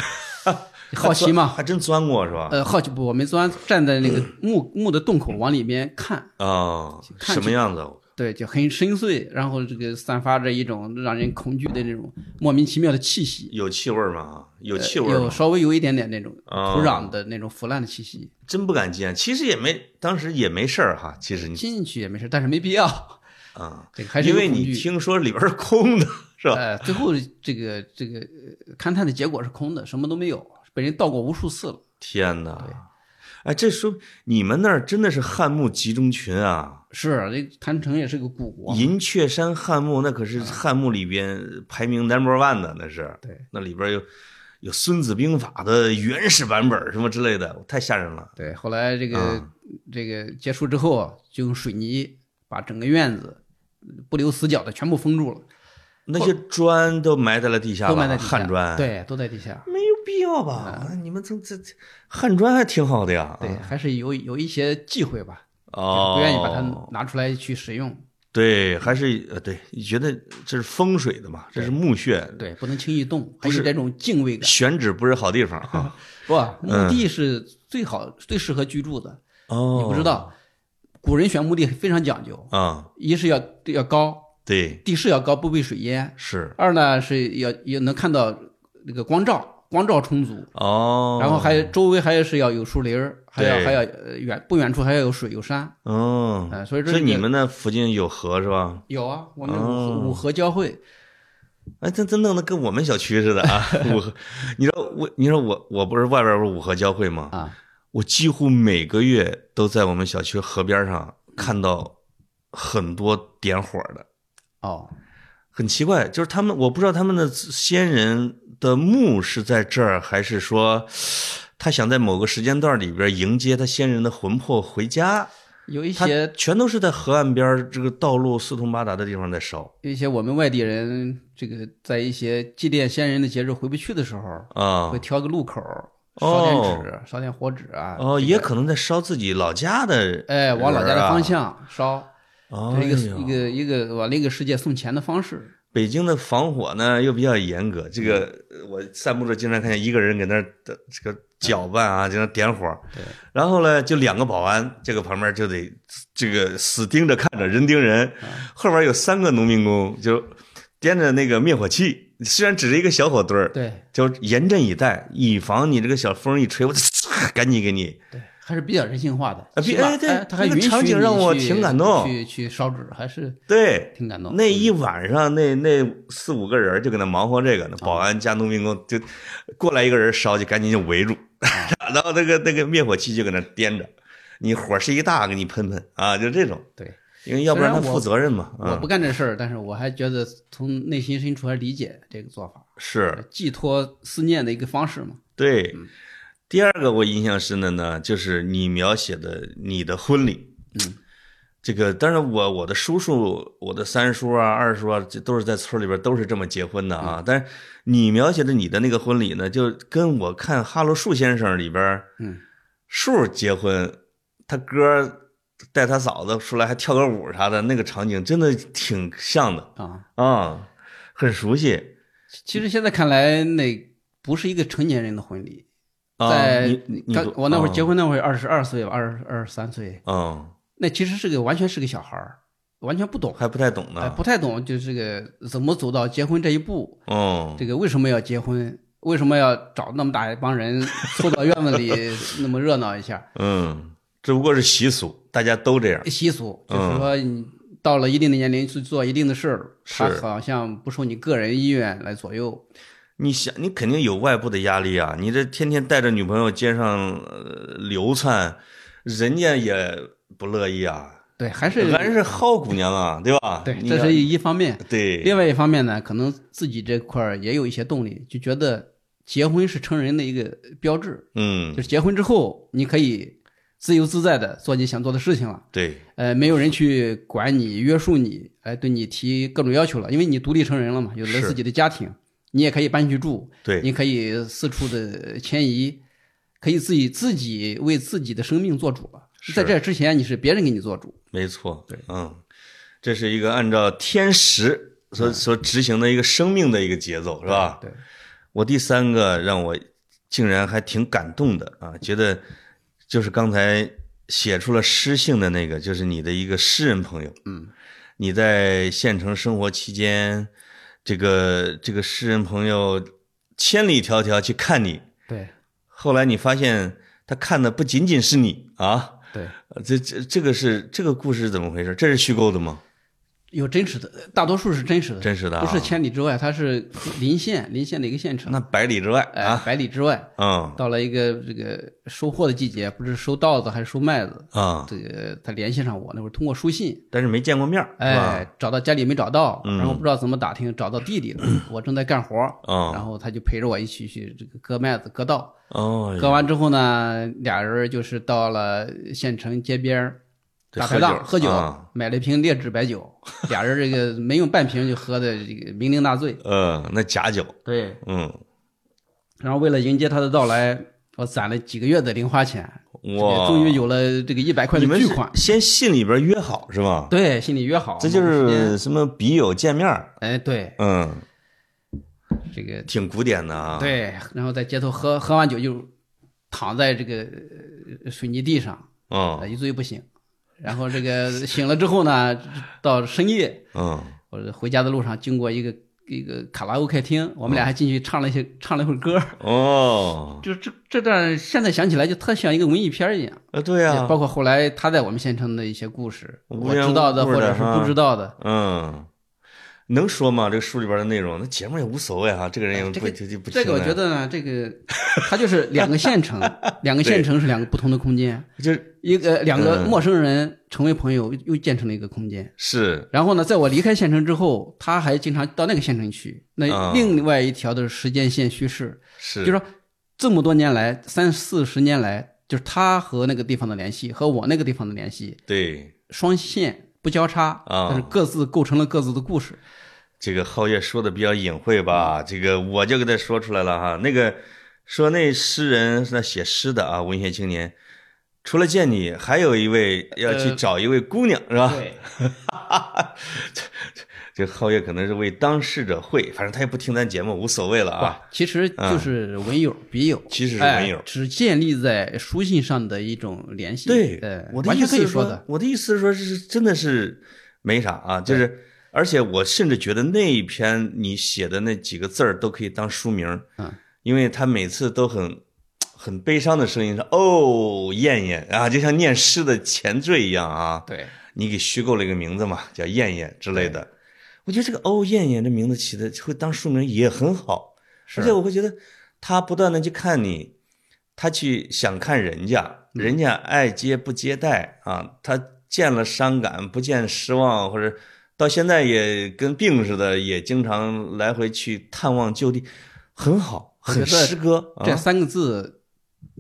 S2: [laughs] 好奇嘛，
S1: 还真钻过是吧？
S2: 呃，好奇不，我们钻站在那个墓墓的洞口往里面看，
S1: 哦，
S2: 看
S1: 什么样子？
S2: 对，就很深邃，然后这个散发着一种让人恐惧的那种莫名其妙的气息，
S1: 有气味吗？有气
S2: 呃
S1: 味吗？
S2: 有稍微有一点点那种
S1: 哦
S2: 土壤的那种腐烂的气息，
S1: 真不敢进，其实也没，当时也没事儿哈。其实你
S2: 进去也没事，但是没必要，
S1: 啊，
S2: 这个还是
S1: 因为你。听说里边是空的，是吧？
S2: 呃，最后这个这个呃勘探的结果是空的，什么都没有，被人盗过无数次了。
S1: 天哪！哎，这说你们那儿真的是汉墓集中群啊！
S2: 是，这坛城也是个古国，
S1: 银雀山汉墓那可是汉墓里边排名 number one 的，那是。
S2: 对
S1: 那里边有有《孙子兵法》的原始版本什么之类的，太吓人了。
S2: 对，后来这个、
S1: 啊
S2: 这个结束之后，就用水泥把整个院子不留死角的全部封住了，
S1: 那些砖都埋在了地下了，
S2: 都埋在地下。
S1: 汉砖。，
S2: 对，都在地下。
S1: 没有必要吧？你们这这这汉砖还挺好的呀。
S2: 对，还是有有一些忌讳吧，
S1: 哦，
S2: 不愿意把它拿出来去使用。
S1: 对，还是呃，对，你觉得这是风水的嘛？这是墓穴，
S2: 对，不能轻易动，还
S1: 不是
S2: 有这种敬畏感。
S1: 选址不是好地方啊。[laughs]
S2: 不，墓地是最好、最适合居住的。
S1: 哦，
S2: 你不知道，古人选墓地非常讲究，
S1: 啊？
S2: 一是要要高，
S1: 对，
S2: 地势要高，不被水淹；
S1: 是
S2: 二呢是要也能看到那个光照，光照充足。
S1: 哦。
S2: 然后还周围还是要有树林儿，还要还要呃远不远处还要有水有山，
S1: 哦，
S2: 哎、所以这
S1: 你们那附近有河是吧？
S2: 有啊，我们五河、
S1: 哦
S2: 五河交汇，
S1: 哎，这真弄得跟我们小区似的啊！[laughs] 五河，你知道我，你说我，我不是外边不是五河交汇吗？
S2: 啊，
S1: 我几乎每个月都在我们小区河边上看到很多点火的，
S2: 哦，
S1: 很奇怪，就是他们，我不知道他们的先人的墓是在这儿，还是说他想在某个时间段里边迎接他先人的魂魄回家。
S2: 有一些
S1: 全都是在河岸边这个道路四通八达的地方在烧。
S2: 有一些我们外地人，这个在一些祭奠先人的节日回不去的时候，
S1: 啊。
S2: 会挑个路口，烧点
S1: 哦
S2: 纸，烧点火纸啊。
S1: 哦，
S2: 这个
S1: 也可能在烧自己老家的，
S2: 哎，往老家的方向烧，
S1: 哦
S2: 一个一个一个往另一个世界送钱的方式。
S1: 北京的防火呢又比较严格，这个呃我散步的经常看见一个人搁那儿的这个搅拌啊，在那点火，
S2: 对，
S1: 然后呢就两个保安，这个旁边就得这个死盯着看着人盯人，后边有三个农民工就掂着那个灭火器，虽然只是一个小火堆儿，
S2: 对。
S1: 就严阵以待，以防你这个小风一吹，我 [laughs] 赶紧给你
S2: 对，还是比较人性化的。
S1: 哎对
S2: 哎他还允许
S1: 那个场景让我挺感动
S2: 去去烧纸，还是
S1: 对。
S2: 挺感动。
S1: 那一晚上，那那四五个人就搁那忙活这个，那保安加农民工就过来一个人烧，就赶紧就围住，[laughs] 然后那个那个灭火器就搁那掂着，你火势一大给你喷喷啊，就这种，
S2: 对，
S1: 因为要不然他负责任嘛，
S2: 我
S1: 啊
S2: 不干这事儿，但是我还觉得从内心深处还理解这个做法，
S1: 是
S2: 寄托思念的一个方式嘛。
S1: 对。第二个我印象深的呢，就是你描写的你的婚礼，
S2: 嗯，
S1: 这个当然我我的叔叔、我的三叔啊、二叔啊，这都是在村里边都是这么结婚的
S2: 嗯。
S1: 啊。但是你描写的你的那个婚礼呢，就跟我看《哈罗树先生》里边，
S2: 嗯，
S1: 树结婚，他哥带他嫂子出来还跳个舞啥的，那个场景真的挺像的。
S2: 啊，
S1: 啊，很熟悉。
S2: 其实现在看来，那不是一个成年人的婚礼。
S1: 啊。
S2: 在刚我那会儿结
S1: 婚，
S2: 那会儿二十二岁吧，二二十三岁，
S1: 嗯，
S2: 那其实是个完全是个小孩儿，完全不懂，
S1: 还不太懂
S2: 哎，
S1: 呢，
S2: 不太懂，就这个怎么走到结婚这一步，
S1: 嗯，
S2: 这个为什么要结婚，为什么要找那么大一帮人凑到院子里 [laughs] 那么热闹一下？
S1: 嗯，只不过是习俗，大家都这样。
S2: 习俗就是
S1: 嗯
S2: 说，你到了一定的年龄去做一定的事儿，它
S1: 是
S2: 好像不受你个人意愿来左右。
S1: 你想，你肯定有外部的压力啊！你这天天带着女朋友街上呃流窜，人家也不乐意啊。
S2: 对，还是
S1: 还是好姑娘啊，对吧？
S2: 对，这是一方面。
S1: 对，
S2: 另外一方面呢，可能自己这块儿也有一些动力，就觉得结婚是成人的一个标志，
S1: 嗯
S2: 就，是结婚之后你可以自由自在的做你想做的事情了。
S1: 对，
S2: 呃，没有人去管你、约束你，来对你提各种要求了，因为你独立成人了嘛，有了自己的家庭，你也可以搬去住，
S1: 对，
S2: 你可以四处的迁移，可以自己自己为自己的生命做主了。
S1: 是。
S2: 在这之前，你是别人给你做主。
S1: 没错，对，嗯，这是一个按照天时所所执行的一个生命的一个节奏，是吧？
S2: 对，
S1: 我第三个让我竟然还挺感动的啊，觉得就是刚才写出了诗性的那个，就是你的一个诗人朋友，
S2: 嗯，
S1: 你在县城生活期间，这个这个诗人朋友千里迢迢去看你，
S2: 对，
S1: 后来你发现他看的不仅仅是你啊，
S2: 对，
S1: 呃这这这个是这个故事是怎么回事？这是虚构的吗？
S2: 有真实的，大多数是真实的，
S1: 真实的啊
S2: 不是千里之外，它是临县，临县的一个县城，
S1: 那百里之外
S2: 哎，
S1: 啊，
S2: 百里之外。
S1: 嗯
S2: 到了一个这个收获的季节，不知收稻子还是收麦子，
S1: 啊，
S2: 这个他联系上我，那会儿通过书信，
S1: 但是没见过面儿，
S2: 哎，找到家里没找到，
S1: 嗯
S2: 然后不知道怎么打听，找到弟弟了，[clears throat] 我正在干活，
S1: 嗯
S2: 然后他就陪着我一起去这个割麦子、割稻，
S1: 哦，
S2: 割完之后呢，俩人就是到了县城街边儿
S1: 这
S2: 大排档喝酒，
S1: 啊
S2: 买了一瓶劣质白酒，俩人这个没用半瓶就喝的这个酩酊大醉。
S1: 嗯，那假酒，
S2: 对，
S1: 嗯，
S2: 然后为了迎接他的到来，我攒了几个月的零花钱，这个
S1: 哇，
S2: 终于有了这个一百块的巨款。
S1: 先信里边约好是吧？
S2: 对，信里约好，
S1: 这就是什么笔友见面儿，
S2: 哎，对，
S1: 嗯，
S2: 这个
S1: 挺古典的啊。，
S2: 对，然后在街头喝喝完酒就躺在这个呃水泥地上，
S1: 嗯
S2: 呃一醉不醒。然后这个醒了之后呢，到深夜，
S1: 嗯，
S2: 我回家的路上经过一个一个卡拉 OK 厅，我们俩还进去唱了一些唱了一会儿歌。
S1: 哦，[laughs]
S2: 就这这段现在想起来就特像一个文艺片一样，
S1: 啊，对呀，
S2: 包括后来他在我们县城的一些故事，我知道的或者是不知道的。
S1: 嗯，能说吗？这个书里边的内容，那节目也无所谓哈，这个人也不
S2: 哎这个
S1: 就就不
S2: 这个我觉得呢，这个他就是两个县城，[laughs] 两个县城是两个不同的空间，
S1: 就是
S2: 一个两个
S1: 嗯。
S2: 陌生人成为朋友，又建成了一个空间。
S1: 是。
S2: 然后呢，在我离开县城之后，他还经常到那个县城去。那
S1: 啊。
S2: 另外一条的时间线叙事，
S1: 是，
S2: 就是说这么多年来，三四十年来，就是他和那个地方的联系和我那个地方的联系，
S1: 对。
S2: 双线不交叉，
S1: 啊。
S2: 但是各自构成了各自的故事。
S1: 这个皓月说的比较隐晦吧，这个我就给他说出来了哈。那个说那诗人是那写诗的啊，文学青年，除了见你，还有一位要去
S2: 呃
S1: 找一位姑娘，是吧？
S2: 对，[laughs]
S1: 这皓月可能是为当事者会，反正他也不听咱节目，无所谓了啊。
S2: 其实就是文友、笔友，
S1: 其实是
S2: 哎
S1: 文友
S2: 只建立在书信上的一种联系。
S1: 对
S2: 呃，，
S1: 我的意思是
S2: 说的。
S1: 我的意思是说，是真的是没啥啊，就是，而且我甚至觉得那一篇你写的那几个字儿都可以当书名因为他每次都很很悲伤的声音说：“哦，燕燕啊，就像念诗的前缀一样啊。”
S2: 对，
S1: 你给虚构了一个名字嘛，叫燕燕之类的。我觉得这个哦燕燕这名字起的会当书名也很好，而且我会觉得他不断的去看你，他去想看人家，人家爱接不接待啊，他见了伤感，不见失望，或者到现在也跟病似的，也经常来回去探望就地，很好，很诗歌啊。
S2: 这三个字，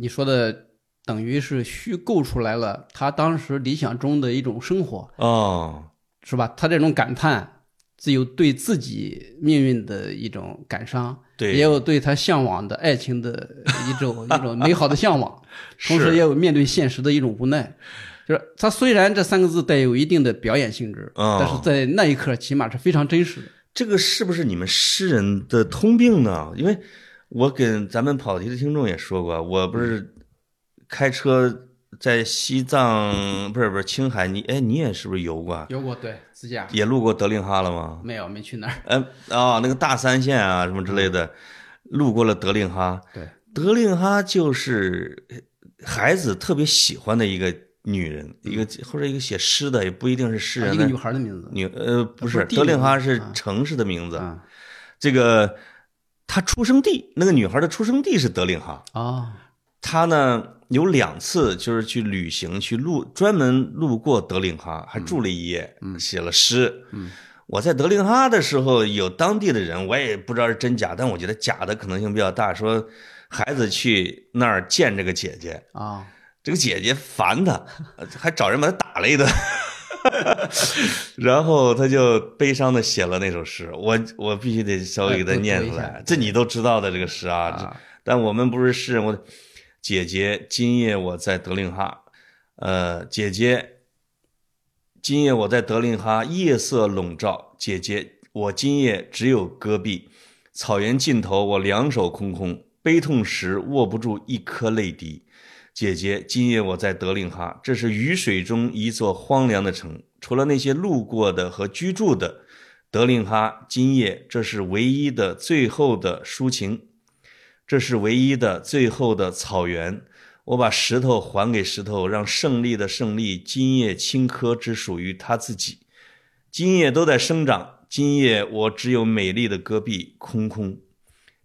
S2: 你说的等于是虚构出来了他当时理想中的一种生活，
S1: 哦，
S2: 是吧？他这种感叹，自有对自己命运的一种感伤，
S1: 对
S2: 也有对他向往的爱情的一种 [laughs] 一种美好的向往，同时也有面对现实的一种无奈。就是他虽然这三个字带有一定的表演性质，
S1: 哦
S2: 但是在那一刻起码是非常真实的。
S1: 这个是不是你们诗人的通病呢？因为我跟咱们跑题的听众也说过，我不是开车在西藏，不是不是青海，你哎你也是不是游过啊？
S2: 有过对自驾
S1: 也路过德令哈了吗？
S2: 没有没去那儿？[laughs]
S1: 嗯哦、那个大三线啊什么之类的，路过了德令哈。
S2: 对，
S1: 德令哈就是孩子特别喜欢的一个女人，一个或者一个写诗的，也不一定是诗人
S2: 一个女孩的名字
S1: 女呃不是
S2: 不是
S1: 德令哈是城市的名字。
S2: 啊
S1: 这个她出生地，那个女孩的出生地是德令哈。
S2: 啊
S1: 她呢有两次就是去旅行，去路专门路过德令哈，还住了一夜，写了诗。
S2: 嗯
S1: 我在德令哈的时候，有当地的人，我也不知道是真假，但我觉得假的可能性比较大。说孩子去那儿见这个姐姐，
S2: 啊
S1: 这个姐姐烦他，还找人把他打了一顿，[laughs] 然后他就悲伤的写了那首诗。我我必须得稍微给他念出来，这你都知道的这个诗啊。
S2: 啊
S1: 但我们不是诗人，我姐姐，今夜我在德令哈，呃，姐姐，今夜我在德令哈，夜色笼罩，姐姐，我今夜只有戈壁，草原尽头，我两手空空，悲痛时握不住一颗泪滴。姐姐，今夜我在德令哈，这是雨水中一座荒凉的城，除了那些路过的和居住的，德令哈，今夜这是唯一的、最后的抒情，这是唯一的、最后的草原。我把石头还给石头，让胜利的胜利，今夜青稞只属于他自己。今夜都在生长，今夜我只有美丽的戈壁，空空。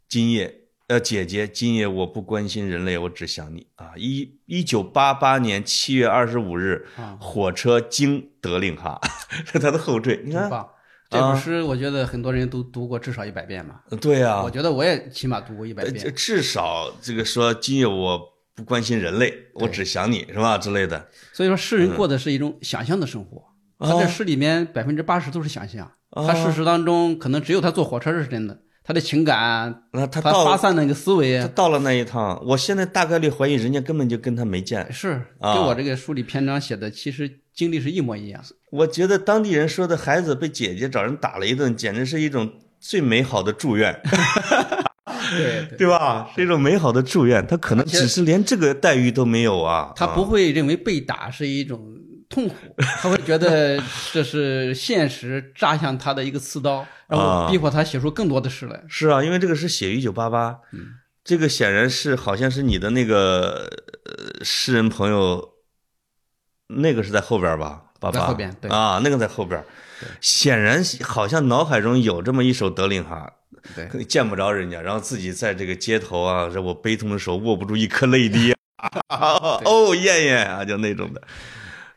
S1: 今夜，呃，姐姐，今夜我不关心人类，我只想你啊！一一九八八年七月二十五日，
S2: 啊，
S1: 火车经德令哈，[laughs] 是他的后缀。你看，
S2: 真棒！这首诗我觉得很多人都读过至少一百遍吧。
S1: 对啊
S2: 我，觉得我也起码读过一百
S1: 呃
S2: 遍。
S1: 至少这个说今夜我不关心人类，我只想你是吧之类的。
S2: 所以说，诗人过的是一种想象的生活。他在诗里面百分之八十都是想象，
S1: 哦
S2: 他事实当中可能只有他坐火车是真的，他的情感，
S1: 那他
S2: 发散那个思维
S1: 他到了那一趟，我现在大概率怀疑人家根本就跟他没见。
S2: 是
S1: 啊
S2: 跟我这个书里篇章写的其实经历是一模一样。
S1: 我觉得当地人说的孩子被姐姐找人打了一顿，简直是一种最美好的祝愿，
S2: 对 [laughs] 对，[laughs]
S1: 对吧？是一种美好的祝愿。他可能只是连这个待遇都没有啊。
S2: 他不
S1: 啊
S2: 会认为被打是一种痛苦，他会觉得 [laughs] 这是现实扎向他的一个刺刀，然
S1: 啊
S2: 后逼迫他写出更多的诗来。
S1: 是啊，因为这个是写一九八八，
S2: 嗯。
S1: 这个显然是好像是你的那个呃诗人朋友，那个是在后边吧？八八
S2: 在后边对。
S1: 啊，那个在后边，显然好像脑海中有这么一首德令哈，
S2: 对。
S1: 见不着人家，然后自己在这个街头啊，这我悲痛的手握不住一颗泪滴。啊，[laughs] 哦，燕燕啊，就那种的。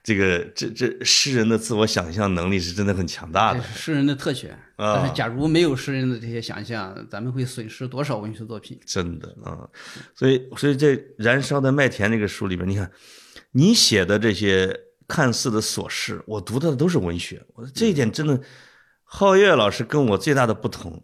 S1: 这个这这诗人的自我想象能力是真的很强大的
S2: 诗人的特权。
S1: 啊
S2: 但是，假如没有诗人的这些想象，咱们会损失多少文学作品？
S1: 真的啊。所以，所以这《燃烧的麦田》这个书里边，你看你写的这些看似的琐事，我读到的都是文学。我这一点真的，皓月老师跟我最大的不同，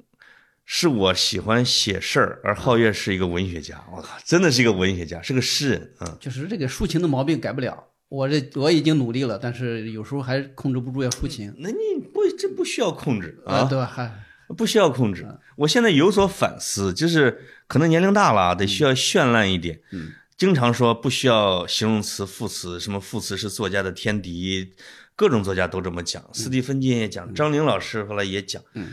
S1: 是我喜欢写事儿，而皓月是一个文学家。我靠，真的是一个文学家，是个诗人。嗯，
S2: 就是这个抒情的毛病改不了。我这我已经努力了，但是有时候还控制不住要抒情。
S1: 那你不这不需要控制
S2: 啊，对吧？还
S1: 不需要控制。我现在有所反思，就是可能年龄大了，得需要绚烂一点。
S2: 嗯，
S1: 经常说不需要形容词、副词，什么副词是作家的天敌，各种作家都这么讲。斯蒂芬金也讲，张玲老师后来也讲。
S2: 嗯，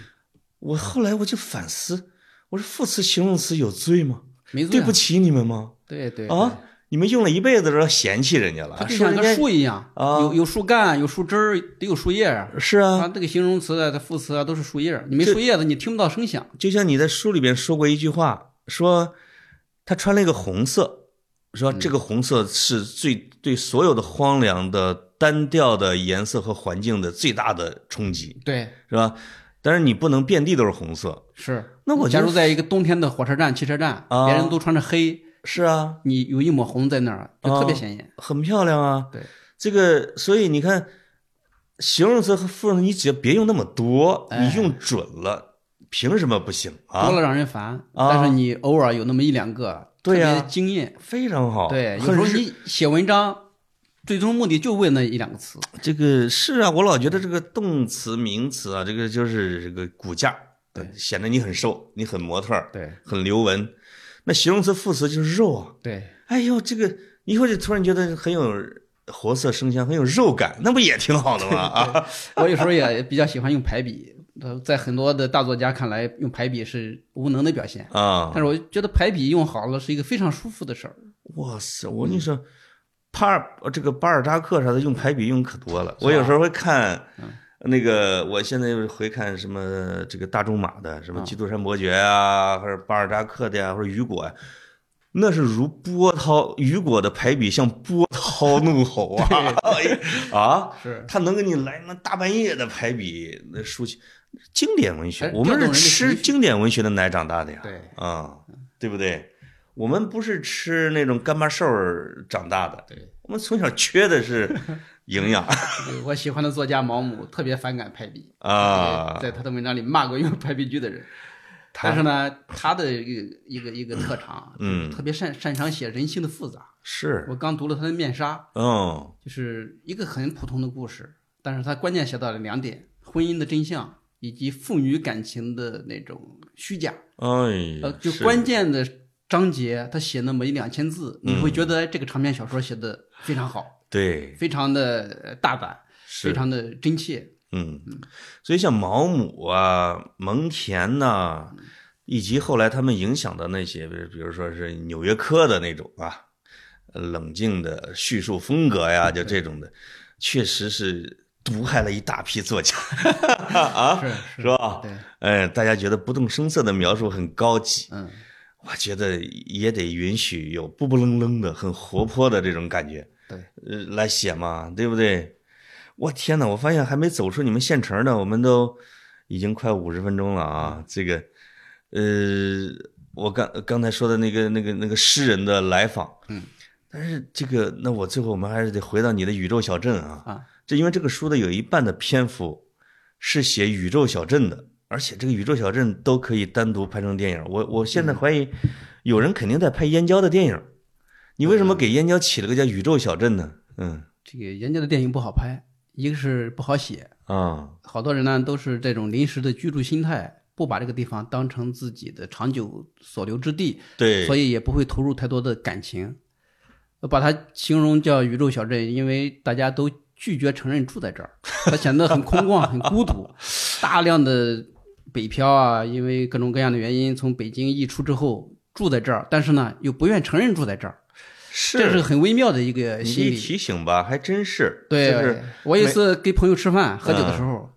S1: 我后来我就反思，我说副词、形容词有罪吗？
S2: 没罪。
S1: 对不起你们吗？
S2: 对对
S1: 啊。你们用了一辈子都嫌弃人家了，
S2: 它就像个树一样
S1: 啊，
S2: 有有树干，有树枝儿，得有树叶啊。
S1: 是啊，
S2: 它这个形容词啊，它副词啊，都是树叶你没树叶子，你听不到声响。
S1: 就像你在书里边说过一句话，说他穿了一个红色，说这个红色是最对所有的荒凉的单调的颜色和环境的最大的冲击，
S2: 对，
S1: 是吧？但是你不能遍地都是红色。
S2: 是，
S1: 那我
S2: 假如在一个冬天的火车站、汽车站，别人都穿着黑。
S1: 是啊，
S2: 你有一抹红在那儿，就特别显眼，
S1: 很漂亮啊。
S2: 对，
S1: 这个，所以你看，形容词和副词，你只要别用那么多，你用准了，凭什么不行啊？
S2: 多了让人烦，但是你偶尔有那么一两个，
S1: 特
S2: 别惊艳，
S1: 非常好。
S2: 对，有时候你写文章，最终目的就为那一两个词。
S1: 这个是啊，我老觉得这个动词、名词啊，这个就是这个骨架，
S2: 对，
S1: 显得你很瘦，你很模特，
S2: 对，
S1: 很流纹。那形容词、副词就是肉啊。
S2: 对，
S1: 哎呦，这个一会儿就突然觉得很有活色生香，很有肉感，那不也挺好的吗？啊，
S2: 我有时候也比较喜欢用排比，在很多的大作家看来，用排比是无能的表现
S1: 啊。
S2: 但是我觉得排比用好了是一个非常舒服的事儿。
S1: 哇塞，我跟你说，帕尔这个巴尔扎克啥的用排比用可多了。我有时候会看。那个，我现在又回看什么这个大仲马的，什么《基督山伯爵》啊，或者巴尔扎克的呀，或者雨果呀，那是如波涛，雨果的排比像波涛怒吼啊！啊，
S2: 是
S1: 他能给你来那大半夜的排比，那抒情经典文学，我们是吃经典文学的奶长大的呀，
S2: 对
S1: 啊，对不对？我们不是吃那种干巴瘦长大的，
S2: 对，
S1: 我们从小缺的是。营养，
S2: 我喜欢的作家毛姆特别反感排比
S1: 啊，
S2: 在他的文章里骂过用排比句的人。但是呢，他的一个一个一个特长，
S1: 嗯，
S2: 特别擅擅长写人性的复杂。
S1: 是
S2: 我刚读了他的《面纱》，
S1: 嗯，
S2: 就是一个很普通的故事，但是他关键写到了两点：婚姻的真相以及父女感情的那种虚假。
S1: 哎，
S2: 呃，就关键的章节，他写那么一两千字，你会觉得这个长篇小说写的非常好。
S1: 对，
S2: 非常的大胆，非常的真切。
S1: 嗯，所以像毛姆啊、蒙恬呐，以及后来他们影响的那些，比如比如说是《纽约客》的那种啊，冷静的叙述风格呀，就这种的，确实是毒害了一大批作家 [laughs] 啊，
S2: 是
S1: 是吧？
S2: 对，
S1: 哎，大家觉得不动声色的描述很高级，
S2: 嗯，
S1: 我觉得也得允许有不不愣愣的、很活泼的这种感觉。
S2: 对，
S1: 呃，来写嘛，对不对？我天哪，我发现还没走出你们县城呢，我们都已经快五十分钟了啊！这个，呃，我刚刚才说的那个、那个、那个诗人的来访，
S2: 嗯，
S1: 但是这个，那我最后我们还是得回到你的宇宙小镇啊
S2: 啊！
S1: 这因为这个书的有一半的篇幅是写宇宙小镇的，而且这个宇宙小镇都可以单独拍成电影。我我现在怀疑，有人肯定在拍燕郊的电影。你为什么给燕郊起了个叫宇宙小镇呢？嗯，
S2: 这个燕郊的电影不好拍，一个是不好写
S1: 啊，
S2: 好多人呢都是这种临时的居住心态，不把这个地方当成自己的长久所留之地，
S1: 对，
S2: 所以也不会投入太多的感情。把它形容叫宇宙小镇，因为大家都拒绝承认住在这儿，它显得很空旷、很孤独。[laughs] 大量的北漂啊，因为各种各样的原因从北京溢出之后住在这儿，但是呢又不愿承认住在这儿。这是很微妙的一个心理
S1: 提醒吧，还真是。
S2: 对，我有一次跟朋友吃饭喝酒的时候，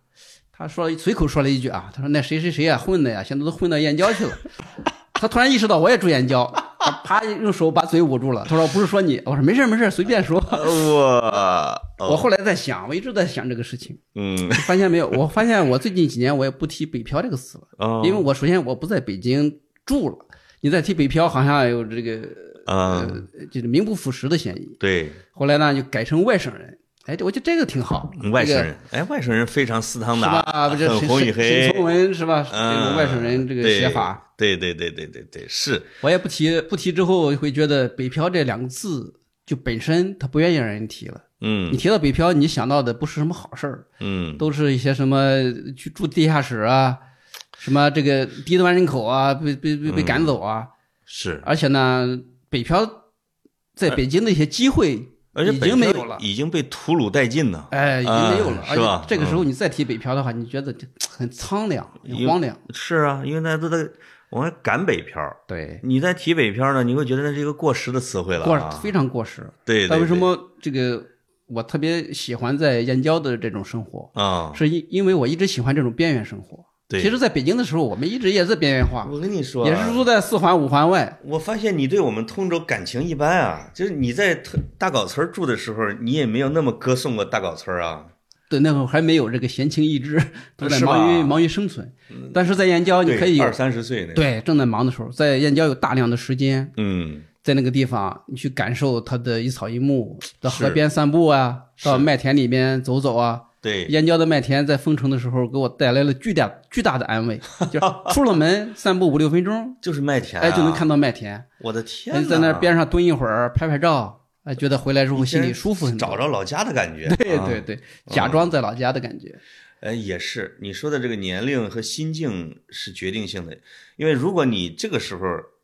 S2: 他说随口说了一句啊，他说那谁谁谁啊混的呀，现在都混到燕郊去了。[laughs] 他突然意识到我也住燕郊，他啪用手把嘴捂住了。他说不是说你，我说没事没事，随便说。
S1: 我
S2: 我后来在想，我一直在想这个事情。
S1: 嗯，
S2: 发现没有？我发现我最近几年我也不提北漂这个词了，因为我首先我不在北京住了，你再提北漂好像有这个。
S1: 呃，
S2: 就是名不副实的嫌疑。
S1: 对，
S2: 后来呢，就改成外省人，哎，我觉得这个挺好。
S1: 外省人，哎，外省人非常斯汤
S2: 是
S1: 达，
S2: 吧？不，这
S1: 很红与黑
S2: 沈，从文是吧？这
S1: 嗯，
S2: 种外省人这个写法，，
S1: 对对对对对对，是，
S2: 我也不提，不提之后，我会觉得“北漂”这两个字就本身它不愿意让人提了。嗯你
S1: 嗯
S2: 提到北漂，你想到的不是什么好事儿，
S1: 嗯，
S2: 都是一些什么去住地下室啊，什么这个低端人口啊，被被被被赶走啊。
S1: 是，
S2: 而且呢，北漂在北京的一些机会已
S1: 而且北漂
S2: 经没有了，
S1: 已经被屠戮殆尽了，
S2: 哎，已经没有了。
S1: 啊是吧
S2: 而且这个时候你再提北漂的话，你觉得很苍凉、很荒凉。
S1: 是啊，因为大家都在往外赶北漂，
S2: 对，
S1: 你再提北漂呢，你会觉得那是一个过时的词汇了
S2: 过
S1: 啊，
S2: 非常过时。
S1: 对，对
S2: 但为什么这个我特别喜欢在燕郊的这种生活？
S1: 啊？
S2: 是因因为我一直喜欢这种边缘生活。
S1: 对。
S2: 其实在北京的时候，我们一直也在边缘化，
S1: 我跟你说啊，
S2: 也是住在四环五环外。
S1: 我发现你对我们通州感情一般啊，就是你在大搞村住的时候，你也没有那么歌颂过大搞村啊。
S2: 对，那会儿还没有这个闲情逸致，[laughs] 都在忙于忙于生存。但是在燕郊，你可以
S1: 二三十岁那个，
S2: 对正在忙的时候，在燕郊有大量的时间，
S1: 嗯，
S2: 在那个地方你去感受它的一草一木，到河边散步啊，到麦田里面走走啊。
S1: 对，
S2: 燕郊的麦田在封城的时候给我带来了巨大巨大的安慰，[laughs] 就是出了门散步五六分钟，
S1: 就是麦田、啊，
S2: 哎，就能看到麦田。
S1: 我的天
S2: 在那边上蹲一会儿，拍拍照，哎，觉得回来之后心里舒服很多。
S1: 找着老家的感觉。啊
S2: 对对对，假装在老家的感觉。
S1: 哎，也是你说的这个年龄和心境是决定性的，因为如果你这个时候，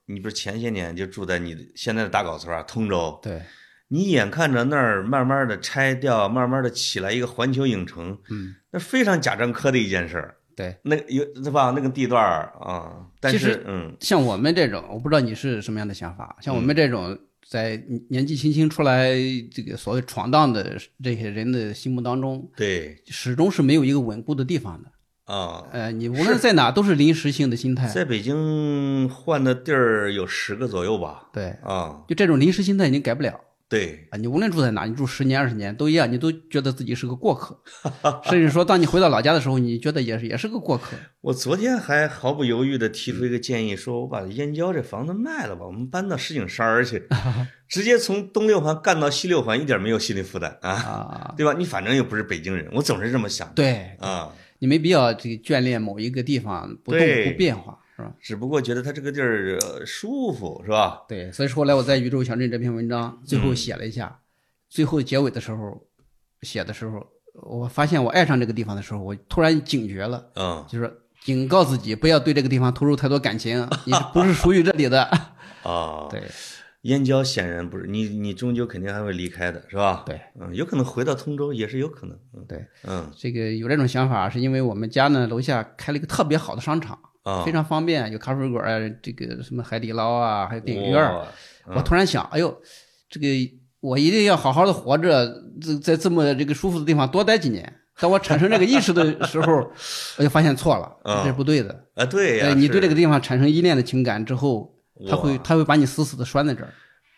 S1: 你不是前些年就住在你的现在的大搞村啊，通州，
S2: 对，
S1: 你眼看着那儿慢慢的拆掉，慢慢的起来一个环球影城，
S2: 嗯，
S1: 那非常贾樟柯的一件事儿。
S2: 对，
S1: 那有对吧？那个地段儿啊，但是
S2: 其实
S1: 嗯，
S2: 像我们这种，我不知道你是什么样的想法。像我们这种在年纪轻轻出来这个所谓闯荡的这些人的心目当中，
S1: 对
S2: 始终是没有一个稳固的地方的。
S1: 啊，
S2: 呃，你无论在哪都是临时性的心态。
S1: 在北京换的地儿有十个左右吧？
S2: 对，
S1: 啊，
S2: 就这种临时心态已经改不了
S1: 对，
S2: 啊！你无论住在哪，你住十年二十年都一样，你都觉得自己是个过客，甚至说当你回到老家的时候，你觉得也是也是个过客。
S1: 我昨天还毫不犹豫地提出一个建议，说我把燕郊这房子卖了吧，我们搬到石景山儿去，直接从东六环干到西六环，一点没有心理负担啊，
S2: 啊，
S1: 对吧？你反正又不是北京人，我总是这么想
S2: 对
S1: 啊，
S2: 你没必要这个眷恋某一个地方不动不变化，是吧？
S1: 只不过觉得他这个地儿呃舒服，是吧？
S2: 对，所以说后来我在《宇宙小镇》这篇文章最后写了一下，最后结尾的时候写的时候，我发现我爱上这个地方的时候，我突然警觉了，
S1: 嗯
S2: 就是警告自己不要对这个地方投入太多感情，[laughs] 你不是属于这里的。[laughs]
S1: 啊，
S2: 对
S1: 燕郊显然不是你，你终究肯定还会离开的，是吧？
S2: 对，
S1: 嗯，有可能回到通州也是有可能，嗯
S2: 对，
S1: 嗯
S2: 这个有这种想法，是因为我们家呢楼下开了一个特别好的商场，
S1: 啊，
S2: 非常方便，有咖啡馆啊，这个什么海底捞啊，还有电影院我突然想，哎呦，这个我一定要好好的活着，这在这么这个舒服的地方多待几年。当我产生这个意识的时候，我就发现错了，
S1: 嗯
S2: 这是不对的。
S1: 啊，对呀，
S2: 哎，你对这个地方产生依恋的情感之后，他会
S1: 哇
S2: 他会把你死死的拴在这儿，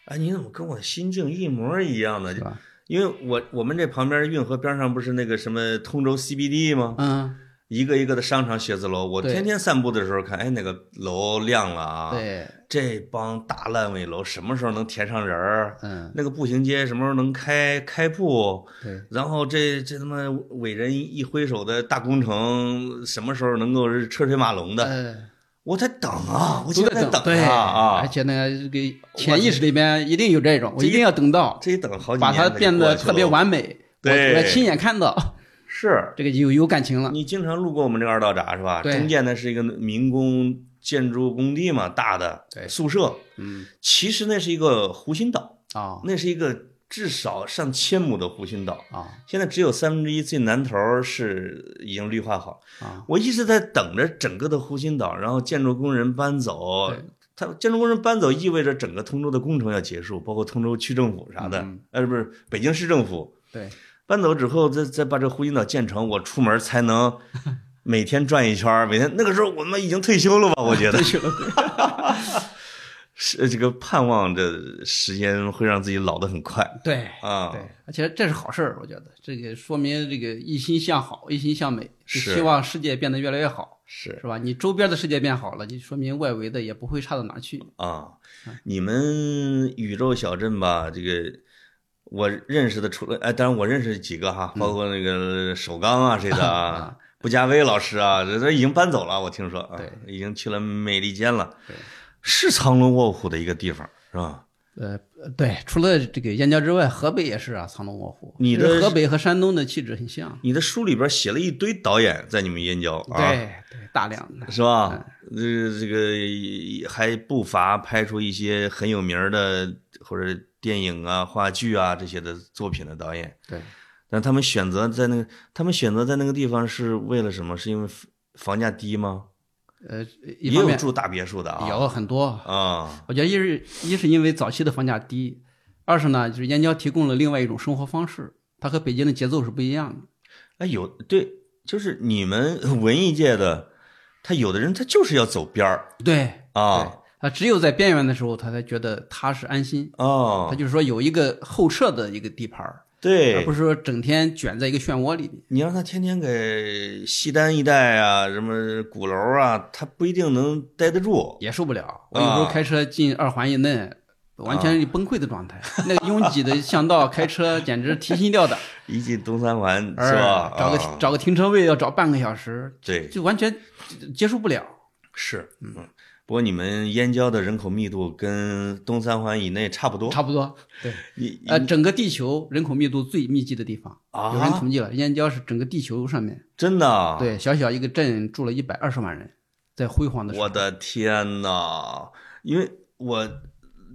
S1: 哎，你怎么跟我心境一模一样呢？就
S2: 是吧？
S1: 因为我我们这旁边运河边上不是那个什么通州 CBD 吗？
S2: 嗯，
S1: 一个一个的商场写字楼，我天天散步的时候看，哎，那个楼亮了啊！，
S2: 对，
S1: 这帮大烂尾楼什么时候能填上人儿？
S2: 嗯，
S1: 那个步行街什么时候能开开铺？
S2: 对，
S1: 然后这这他妈伟人一挥手的大工程什么时候能够是车水马龙的？
S2: 呃，
S1: 我在等啊，我
S2: 都在
S1: 就等
S2: 对，
S1: 啊啊！
S2: 而且呢，这个潜意识里边一定有这种，我一定要等到，
S1: 这一等好几年把，
S2: 它变得特别。完美，我亲眼看到，
S1: 是
S2: 这个就有有感情了。
S1: 你经常路过我们这个二道闸是吧？
S2: 对
S1: 中间呢是一个民工建筑工地嘛，大的
S2: 对
S1: 宿舍。
S2: 嗯，
S1: 其实那是一个湖心岛，
S2: 啊
S1: 那是一个至少上千亩的湖心岛。
S2: 啊
S1: 现在只有三分之一最南头是已经绿化好。
S2: 啊！
S1: 我一直在等着整个的湖心岛，然后建筑工人搬走
S2: 对。
S1: 他建筑工人搬走意味着整个通州的工程要结束，包括通州区政府啥的，
S2: 嗯
S1: 呃，不是北京市政府
S2: 对，
S1: 搬走之后，再再把这湖心岛建成，我出门才能每天转一圈儿。每天那个时候我们已经退休了吧？我觉得 [laughs]
S2: 去了。[laughs]
S1: 是这个盼望着时间会让自己老得很快
S2: 对
S1: 啊。
S2: 对，而且这是好事儿，我觉得这个说明这个一心向好，一心向美，就是希望世界变得越来越好，
S1: 是
S2: 是吧？你周边的世界变好了，就说明外围的也不会差到哪去。
S1: 啊，你们宇宙小镇吧，这个我认识的除了哎，当然我认识几个哈，包括那个首钢啊谁的啊，布加威老师啊，这这已经搬走了，我听说啊，
S2: 对，
S1: 已经去了美利坚了，是藏龙卧虎的一个地方，是吧？
S2: 呃，对，除了这个燕郊之外，河北也是啊，藏龙卧虎。
S1: 你的
S2: 河北和山东的气质很像。
S1: 你的书里边写了一堆导演在你们燕郊啊，
S2: 对对，大量的。
S1: 是吧？这这个还不乏拍出一些很有名的或者电影啊、话剧啊这些的作品的导演，
S2: 对，
S1: 但他们选择在那个，他们选择在那个地方是为了什么？是因为房房价低吗？
S2: 呃，
S1: 也有住大别墅的啊，
S2: 有很多。
S1: 啊，
S2: 我觉得一是一是因为早期的房价低，二是呢就是燕郊提供了另外一种生活方式，它和北京的节奏是不一样的。
S1: 哎，有对，就是你们 [laughs] 文艺界的，他有的人他就是要走边儿
S2: 对
S1: 啊，
S2: 他只有在边缘的时候，他才觉得踏实安心。他
S1: 哦，
S2: 就是说有一个后撤的一个地盘儿，而不，是说整天卷在一个漩涡里面。
S1: 你让他天天给西单一带啊，什么鼓楼啊，他不一定能待得住。
S2: 也受不了。我有时候开车进二环以内，完全是崩溃的状态。那个拥挤的巷道，开车简直提心吊胆，[laughs]
S1: 一进东三环是吧？
S2: 找个
S1: 啊
S2: 找个停车位要找半个小时，
S1: 对，
S2: 就完全接受不了。
S1: 是，嗯。不过你们燕郊的人口密度跟东三环以内差不多，
S2: 差不多。对，
S1: 你
S2: 呃，整个地球人口密度最密集的地方，
S1: 啊
S2: 有人统计了，燕郊是整个地球上面，
S1: 真的啊？
S2: 对，小小一个镇住了一百二十万人，在辉煌的时候。
S1: 我的天呐！因为我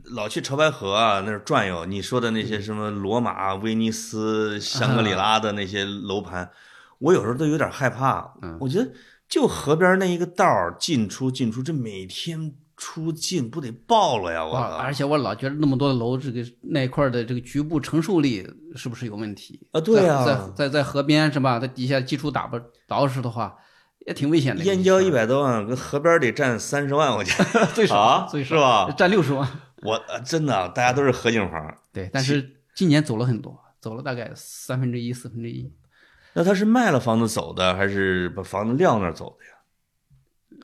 S1: 老去潮白河啊那儿转悠，你说的那些什么罗马、威尼斯、香格里拉的那些楼盘，我有时候都有点害怕。
S2: 嗯
S1: 我觉得就河边那一个道儿进出进出，这每天出进不得爆了呀！我
S2: 而且我老觉得那么多的楼，这个那一块儿的这个局部承受力是不是有问题？
S1: 啊对啊
S2: 在在在在河边是吧？在底下基础打不捯饬的话，也挺危险的。
S1: 燕郊一百多万，跟河边得占三十万，我觉得 [laughs]
S2: 最少、
S1: 啊
S2: 最
S1: 是吧？
S2: 占六十万。
S1: 我呃真的，大家都是合景房。
S2: 对，但是今年走了很多，走了大概三分之一、四分之一，
S1: 那他是卖了房子走的，还是把房子撂那儿走的呀？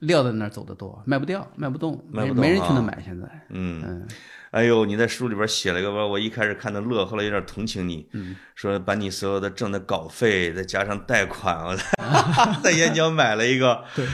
S2: 撂在那儿走的多，卖不掉，卖不动，
S1: 卖不动
S2: 没没人去那
S1: 啊
S2: 买。现在，
S1: 嗯，
S2: 嗯，
S1: 哎呦，你在书里边写了一个，我一开始看的乐，后来有点同情你，
S2: 嗯。
S1: 说把你所有的挣的稿费再加上贷款，我在 [laughs] [laughs] 在燕郊买了一个，
S2: 对，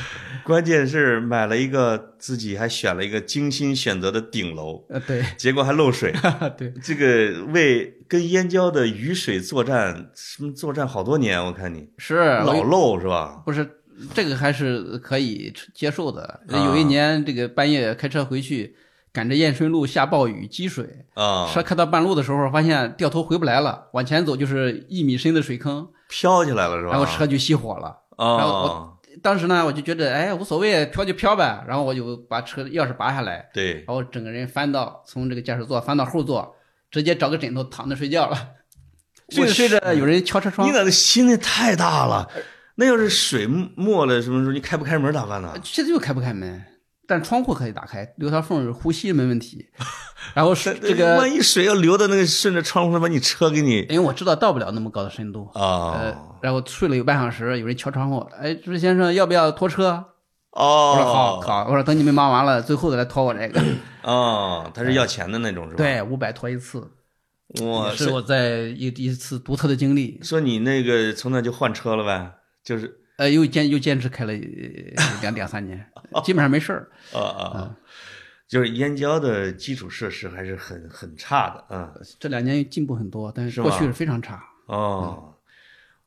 S1: 关键是买了一个自己还选了一个精心选择的顶楼，
S2: 呃，对，
S1: 结果还漏水。[laughs]
S2: 对，
S1: 这个为跟燕郊的雨水作战，什么作战好多年，我看你。
S2: 是
S1: 老漏是吧？
S2: 不是这个还是可以接受的。
S1: 啊。
S2: 有一年这个半夜开车回去，赶着燕顺路下暴雨积水，
S1: 啊，
S2: 车开到半路的时候，发现掉头回不来了，往前走就是一米深的水坑，
S1: 飘起来了是吧？
S2: 然后车就熄火了。然后
S1: 我，
S2: 当时呢，我就觉得哎无所谓，飘就飘呗。然后我就把车钥匙拔下来，
S1: 对，
S2: 然后整个人翻到从这个驾驶座翻到后座，直接找个枕头躺着睡觉了。[laughs] 睡着睡着，有人敲车窗
S1: 你，咋的心也太大了？那要是水没了什么时候，你开不开门咋办呢？
S2: 现在又开不开门，但窗户可以打开，留条缝儿呼吸没问题。然后是这个，
S1: 万一水要流的那个顺着窗户把你车给你
S2: 因为我知道到不了那么高的深度，呃
S1: 啊，
S2: 然后睡了有半小时，有人敲窗户，哎，朱先生要不要拖车？我说好
S1: 哦
S2: 好，我说等你们忙完了，最后再来拖我这个。
S1: 哦，他是要钱的那种是吧？，
S2: 对，五百拖一次，
S1: 哇
S2: 也是我在一一次独特的经历。
S1: 说你那个从那就换车了呗？就是
S2: 呃，又坚又坚持开了呃两两三年，基本上没事儿。[laughs]
S1: 啊啊啊，就是燕郊的基础设施还是很很差的啊。
S2: 这两年进步很多，但
S1: 是
S2: 过去是非常差。
S1: 哦，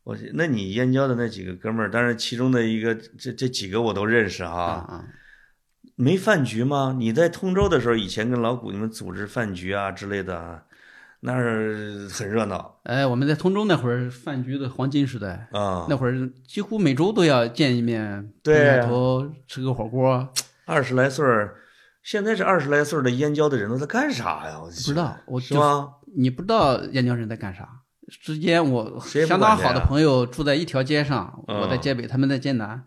S1: 我那你燕郊的那几个哥们儿，当然其中的一个这这几个我都认识
S2: 啊
S1: 哈。
S2: 啊，
S1: 没饭局吗？你在通州的时候，以前跟老谷你们组织饭局啊之类的啊，那儿很热闹
S2: 哎，我们在通州那会儿饭局的黄金时代，
S1: 啊。
S2: 那会儿几乎每周都要见一面，
S1: 对
S2: 头吃个火锅。[tsk]
S1: 二十来岁儿，现在这二十来岁的燕郊的人都在干啥呀？我
S2: 不知道，我就
S1: 是吗？
S2: 你不知道燕郊人在干啥。之间我相当好的朋友住在一条街上，
S1: 嗯
S2: 我在街北，他们在街南，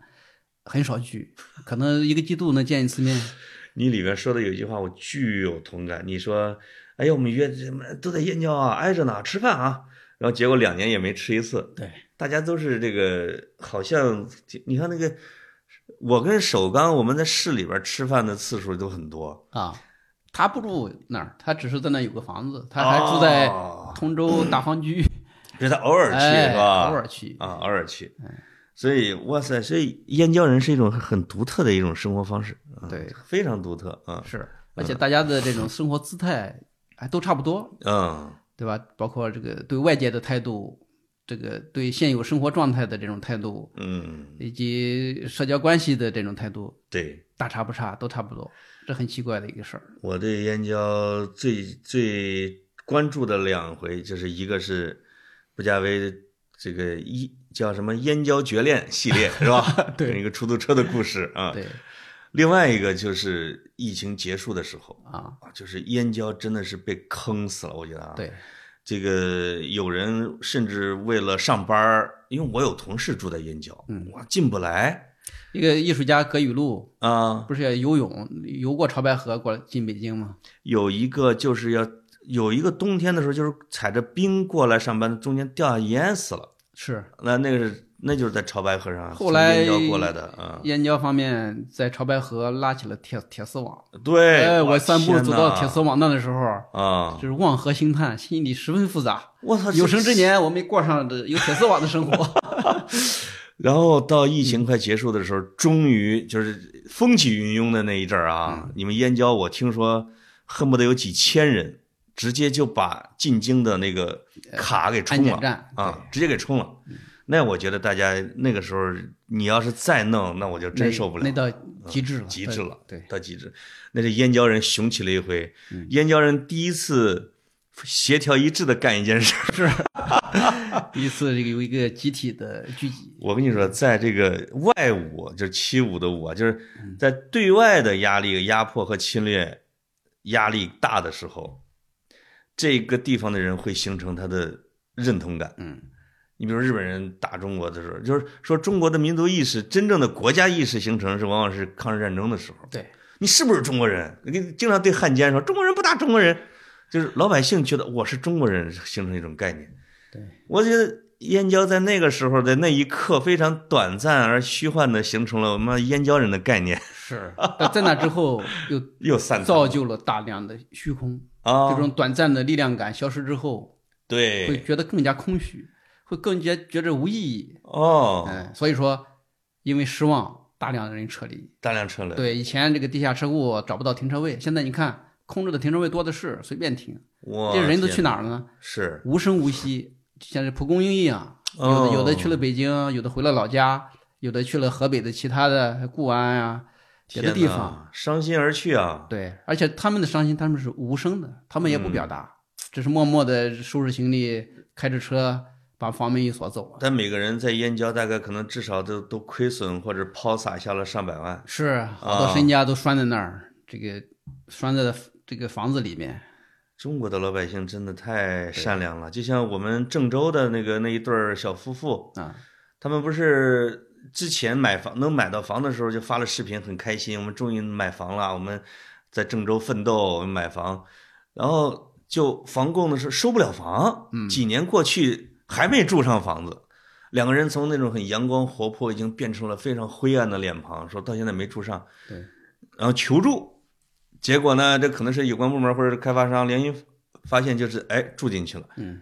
S2: 很少聚，可能一个季度能见一次面。[laughs]
S1: 你里边说的有一句话，我巨有同感。你说，哎呀，我们约什么都在燕郊啊，挨着呢，吃饭啊。然后结果两年也没吃一次。
S2: 对，
S1: 大家都是这个，好像你看那个，我跟首钢我们在市里边吃饭的次数都很多。
S2: 啊，他不住那儿，他只是在那有个房子，他还住在
S1: 哦
S2: 通州大方居，[clears throat]
S1: 这他偶尔去
S2: 哎
S1: 是吧？
S2: 偶尔去，
S1: 啊，偶尔去。所以，哇塞，所以燕郊人是一种很独特的一种生活方式，啊
S2: 对，
S1: 非常独特啊。
S2: 是，而且大家的这种生活姿态哎都差不多，
S1: 嗯，
S2: 对吧？包括这个对外界的态度，这个对现有生活状态的这种态度，
S1: 嗯，
S2: 以及社交关系的这种态度，
S1: 对，
S2: 大差不差，都差不多，这很奇怪的一个事儿。
S1: 我对燕郊最最关注的两回，就是一个是布加威这个一叫什么燕郊绝恋系列是吧？[laughs]
S2: 对
S1: 一个出租车的故事啊。
S2: 对
S1: 另外一个就是疫情结束的时候
S2: 啊，
S1: 啊，就是燕郊真的是被坑死了，我觉得啊。
S2: 对，
S1: 这个有人甚至为了上班儿，因为我有同事住在燕郊，
S2: 嗯
S1: 我进不来
S2: 一个艺术家葛雨露
S1: 啊。
S2: 不是也游泳游过潮白河过来进北京吗？
S1: 有一个就是要有一个冬天的时候，就是踩着冰过来上班，中间掉下淹死了。
S2: 是。
S1: 那那个是那就是在潮白河上
S2: 后来
S1: 燕郊过来的啊。
S2: 燕郊方面在潮白河拉起了铁铁丝网，
S1: 对，
S2: 哎，我散步走到铁丝网那的时候，
S1: 啊，
S2: 就是望河兴叹，心里十分复杂。
S1: 我操，
S2: 有生之年，我没过上的有铁丝网的生活。[laughs] [laughs]
S1: 然后到疫情快结束的时候，终于就是风起云涌的那一阵儿
S2: 嗯
S1: 啊！你们燕郊，我听说恨不得有几千人，直接就把进京的那个卡给
S2: 安
S1: 冲了啊，直接给冲了。那我觉得大家那个时候，你要是再弄，那我就真受不了
S2: 那，到极致了，
S1: 极致了，
S2: 对，对
S1: 到极致。那是燕郊人雄起了一回，
S2: 嗯
S1: 燕郊人第一次协调一致的干一件事。[laughs]
S2: 是第一次这个有一个集体的聚集，
S1: 我跟你说，在这个外侮，就是欺侮的侮啊，就是在对外的压力、压迫和侵略压力大的时候，这个地方的人会形成他的认同感。
S2: 嗯，
S1: 你比如日本人打中国的时候，就是说中国的民族意识、真正的国家意识形成是往往是抗日战争的时候。
S2: 对，
S1: 你是不是中国人？你经常对汉奸说中国人不打中国人，就是老百姓觉得我是中国人，形成一种概念。
S2: 对，
S1: 我觉得燕郊在那个时候的那一刻非常短暂而虚幻的形成了我们燕郊人的概念，
S2: 是。但在那之后，[laughs] 又
S1: 又散
S2: 造就了大量的虚空。
S1: 啊，
S2: 这种短暂的力量感消失之后，
S1: 对会
S2: 觉得更加空虚，会更加觉着无意义。
S1: 哦，
S2: 哎，所以说，因为失望，大量的人撤离。
S1: 大量撤离，
S2: 对，以前这个地下车库找不到停车位，现在你看空着的停车位多的是，随便停。
S1: 哇，
S2: 这人都去哪儿了呢？
S1: 是
S2: 无声无息，像这蒲公英一样，有
S1: 哦
S2: 的有的去了北京，有的回了老家，有的去了河北的其他的固安啊，别的地方。
S1: 伤心而去啊，
S2: 对，而且他们的伤心他们是无声的，他们也不表达，只是默默的收拾行李，开着车把房门一锁走了。
S1: 但每个人在燕郊大概可能至少都都亏损或者抛洒下了上百万，
S2: 是，好多身家都拴在那儿，这个拴在这个房子里面。
S1: 中国的老百姓真的太善良了，就像我们郑州的那个那一对儿小夫妇，
S2: 啊，
S1: 他们不是之前买房能买到房的时候就发了视频，很开心，我们终于买房了，我们在郑州奋斗，买房，然后就房供的时候收不了房，
S2: 嗯
S1: 几年过去还没住上房子，两个人从那种很阳光活泼，已经变成了非常灰暗的脸庞，说到现在没住上，
S2: 对，
S1: 然后求助，结果呢，这可能是有关部门或者是开发商联姻发现，就是哎住进去了，
S2: 嗯，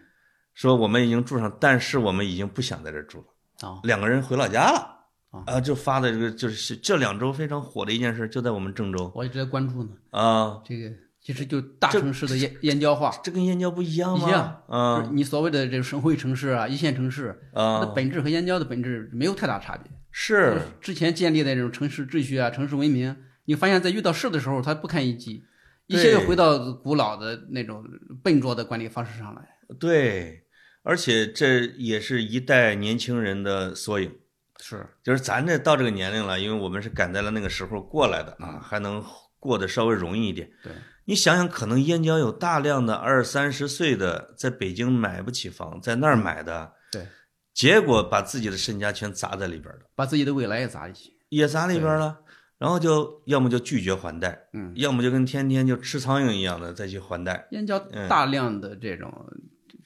S1: 说我们已经住上，但是我们已经不想在这儿住了。
S2: 啊，
S1: 两个人回老家了
S2: 啊
S1: 啊，就发的这个就是这两周非常火的一件事，就在我们郑州
S2: 我一直在关注呢。
S1: 啊，
S2: 这个其实就大城市的燕燕郊化，
S1: 这跟燕郊不一样吗？
S2: 一样就是
S1: 啊
S2: 你所谓的这个省会城市啊、一线城市，它的
S1: 啊，
S2: 本质和燕郊的本质没有太大差别。
S1: 是
S2: 之前建立的这种城市秩序啊、城市文明，你发现在遇到事的时候，它不堪一击，一切又回到古老的那种笨拙的管理方式上来。
S1: 对，而且这也是一代年轻人的缩影。
S2: 是，
S1: 就是咱这到这个年龄了，因为我们是赶在了那个时候过来的啊，还能过得稍微容易一点。
S2: 对，
S1: 你想想，可能燕郊有大量的二三十岁的在北京买不起房，在那儿买的，
S2: 对，
S1: 结果把自己的身家全砸在里边了，
S2: 把自己的未来也砸进去。
S1: 也砸里边了，然后就要么就拒绝还贷，
S2: 嗯，
S1: 要么就跟天天就吃苍蝇一样的再去还贷，
S2: 燕郊
S1: 嗯
S2: 大量的这种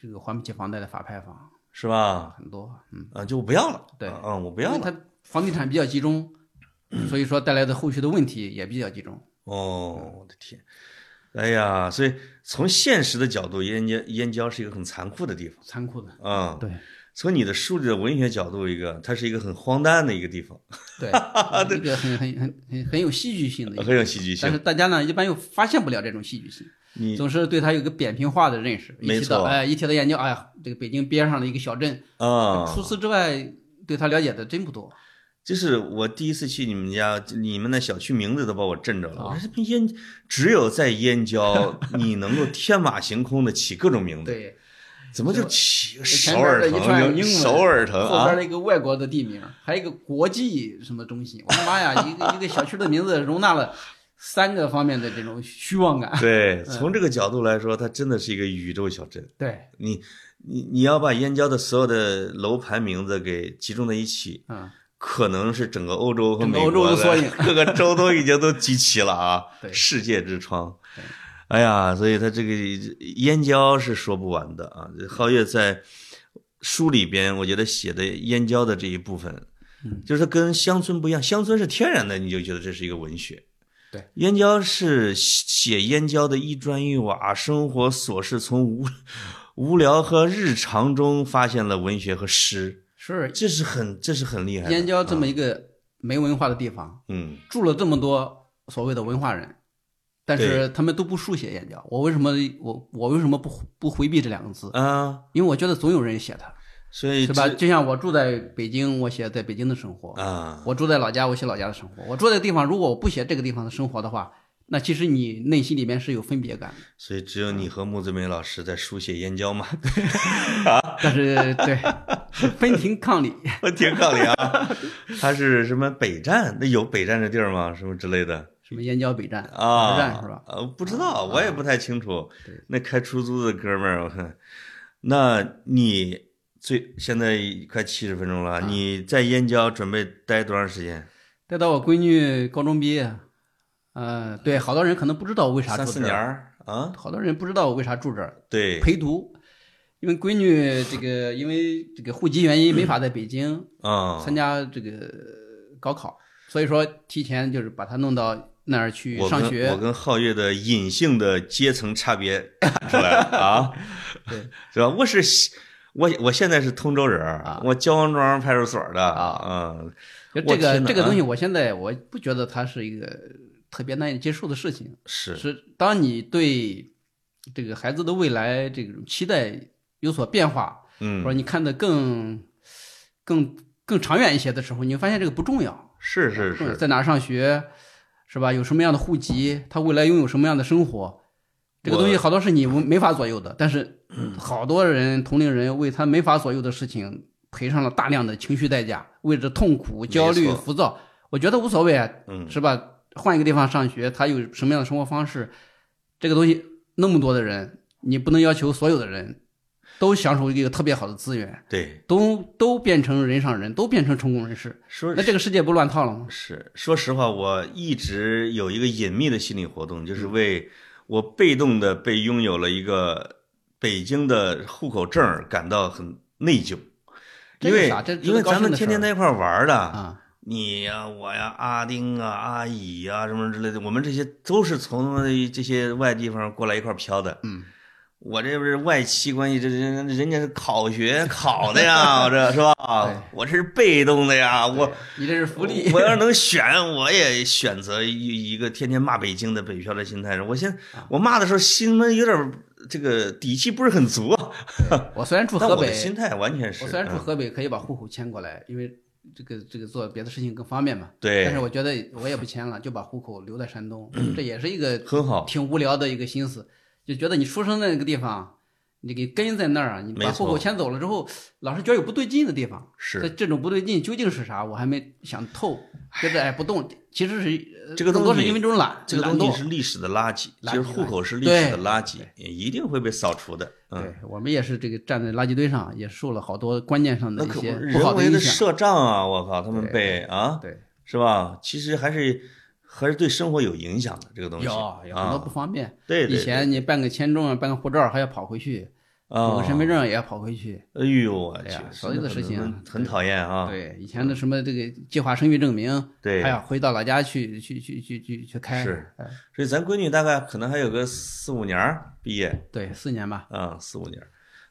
S2: 这个还不起房贷的法拍房
S1: 是吧？
S2: 很多，嗯，
S1: 啊，就不要了，
S2: 对
S1: 啊，嗯我不要了。
S2: 它房地产比较集中，所以说带来的后续的问题也比较集中。
S1: 哦，我的天！哎呀，所以从现实的角度，燕郊燕郊是一个很残酷的地方
S2: 残酷的。
S1: 啊。
S2: 对
S1: 从你的书里的文学角度，一个它是一个很荒诞的一个地方，
S2: 对，这个很很很很很有戏剧性的一个，
S1: 很有戏剧性
S2: 但是。大家呢一般又发现不了这种戏剧性，
S1: 你
S2: 总是对它有个扁平化的认识。一
S1: 没错
S2: 哎，一提到燕郊，哎呀，这个北京边上的一个小镇，
S1: 啊，
S2: 除此之外，对它了解的真不多。
S1: 就是我第一次去你们家，你们那小区名字都把我震着了。
S2: 啊
S1: 我说这燕，只有在燕郊，你能够天马行空的起各种名字，
S2: 对，
S1: 怎么就起首尔
S2: 面的一串
S1: 腾？
S2: 英文
S1: 首尔腾啊
S2: 后边的一个外国的地名，还有一个国际什么中心。我的妈呀，一个一个小区的名字容纳了三个方面的这种虚妄感。
S1: 对，从这个角度来说，它真的是一个宇宙小镇。
S2: 对，
S1: 你你你要把燕郊的所有的楼盘名字给集中在一起，
S2: 嗯，
S1: 可能是整个欧洲和美国 [laughs] 各个州都已经都集齐了啊！[laughs]
S2: 对
S1: 世界之窗
S2: 对。
S1: 哎呀，所以他这个燕郊是说不完的啊。皓月在书里边，我觉得写的燕郊的这一部分，
S2: 嗯
S1: 就是跟乡村不一样。乡村是天然的，你就觉得这是一个文学。
S2: 对，
S1: 燕郊是写燕郊的一砖一瓦生活琐事，从无无聊和日常中发现了文学和诗，
S2: 是
S1: 这是很这是很厉害。
S2: 燕郊这么一个没文化的地方，
S1: 嗯，
S2: 住了这么多所谓的文化人，但是他们都不书写燕郊。我为什么我我为什么不不回避这两个字？
S1: 啊，
S2: 因为我觉得总有人写它，
S1: 所以
S2: 是吧？就像我住在北京，我写在北京的生活；
S1: 啊，
S2: 我住在老家，我写老家的生活。我住在地方，如果我不写这个地方的生活的话，那其实你内心里面是有分别感的。
S1: 所以只有你和穆子美老师在书写燕郊嘛，[laughs]
S2: 但是对，分庭抗礼。[laughs]
S1: 分庭抗礼啊。他是什么北站？那有北站这地儿吗？什么之类的
S2: 什么燕郊北站、
S1: 啊？
S2: 北站是吧？
S1: 呃，不知道，我也不太清楚
S2: 对。
S1: 那开出租的哥们儿，我看，那你最现在快七十分钟了，你在燕郊准备待多长时间？
S2: 待到我闺女高中毕业，呃，对，好多人可能不知道我为啥
S1: 三四年
S2: 住这儿，
S1: 儿啊？
S2: 好多人不知道我为啥住这儿，
S1: 对，
S2: 陪读。因为闺女这个，因为这个户籍原因没法在北京
S1: 啊，
S2: 参加这个高考，所以说提前就是把她弄到那儿去
S1: 我跟
S2: 上学
S1: 我。跟皓月的隐性的阶层差别看出来了啊，[laughs]
S2: 对，
S1: 是吧？我是西我我现在是通州人儿
S2: 啊
S1: 我焦王庄派出所的
S2: 啊
S1: 嗯，
S2: 就这个
S1: 天哪啊
S2: 这个东西，我现在我不觉得它是一个特别难以接受的事情。
S1: 是
S2: 是当你对这个孩子的未来这种期待有所变化，嗯或者
S1: 嗯，
S2: 你看得更更更长远一些的时候，你会发现这个不重要，
S1: 是是是，
S2: 在哪上学，是吧？有什么样的户籍，他未来拥有什么样的生活，这个东西好多是你没法左右的。但是好多人同龄人为他没法左右的事情赔上了大量的情绪代价，为着痛苦、焦虑、浮躁，我觉得无所谓啊，
S1: 嗯，
S2: 是吧？换一个地方上学，他有什么样的生活方式，这个东西那么多的人，你不能要求所有的人都享受一个特别好的资源，
S1: 对，
S2: 都都变成人上人，都变成成功人士，
S1: 说
S2: 那这个世界不乱套了吗？
S1: 是说实话，我一直有一个隐秘的心理活动，
S2: 嗯
S1: 就是为我被动的被拥有了一个北京的户口证感到很内疚，因为因为咱们天天在一块儿玩儿的，
S2: 啊，
S1: 你呀、我呀、阿丁啊、阿乙呀、什么之类的，我们这些都是从这些外地方过来一块儿漂的。
S2: 嗯，
S1: 我这不是外戚关系，这人人家是考学 [laughs] 考的呀，我这是吧？我这是被动的呀，我
S2: 你这是福利，
S1: 我要是能选，我也选择一一个天天骂北京的北漂的心态。我现
S2: 啊
S1: 我骂的时候，心里有点这个底气不是很足啊。
S2: 我虽然住河 [laughs] 北，
S1: 心态完全是，
S2: 我虽然住
S1: 嗯
S2: 河北，可以把户口迁过来，因为这个这个做别的事情更方便嘛。
S1: 对
S2: 但是我觉得我也不签了，就把户口留在山东，[clears throat] 这也是一个
S1: 很好。
S2: 挺无聊的一个心思，就觉得你出生的那个地方，你给根在那儿啊，你把户口迁走了之后，老是觉得有不对劲的地方。这
S1: 是
S2: 这种不对劲究竟是啥？我还没想透，觉得哎不动，其实是呃
S1: 这个
S2: 更多是因为这种懒，
S1: 这个东西是历史的垃圾，
S2: 垃圾
S1: 其实户口是历史的垃圾，也一定会被扫除的。嗯，
S2: 对我们也是这个站在垃圾堆上，也受了好多观念上的一些不
S1: 人为的
S2: 好影响。
S1: 设障啊，我靠，他们被啊，
S2: 对，
S1: 是吧？其实还是还是对生活有影响的这个东西
S2: 有有很多不
S1: 啊。
S2: 方便。
S1: 对对，
S2: 以前你办个签证啊，办个护照还要跑回去，
S1: 啊
S2: 补个身份证也要跑回去。
S1: 哎呦我去
S2: 所有的事情
S1: 很很讨厌啊。
S2: 对，以前的什么这个计划生育证明，
S1: 对
S2: 还要回到老家去去去去去去开。
S1: 是
S2: 哎，
S1: 所以咱闺女大概可能还有个四五年毕业
S2: 对，四年吧，
S1: 啊，四五年。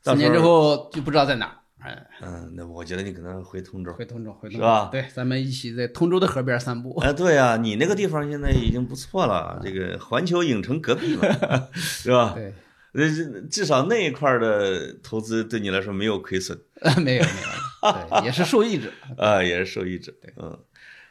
S2: 四年之后就不知道在哪儿。哎，
S1: 嗯，那我觉得你可能回通州。
S2: 回通州，回通州，
S1: 是吧
S2: 对，咱们一起在通州的河边散步。
S1: 哎，对呀、你那个地方现在已经不错了，这个环球影城隔壁了，[laughs] 是吧？
S2: 对，
S1: 呃，至至少那一块儿的投资对你来说没有亏损 [laughs]
S2: 没有没有，对，也是受益者。[laughs]
S1: 啊，也是受益者。对嗯，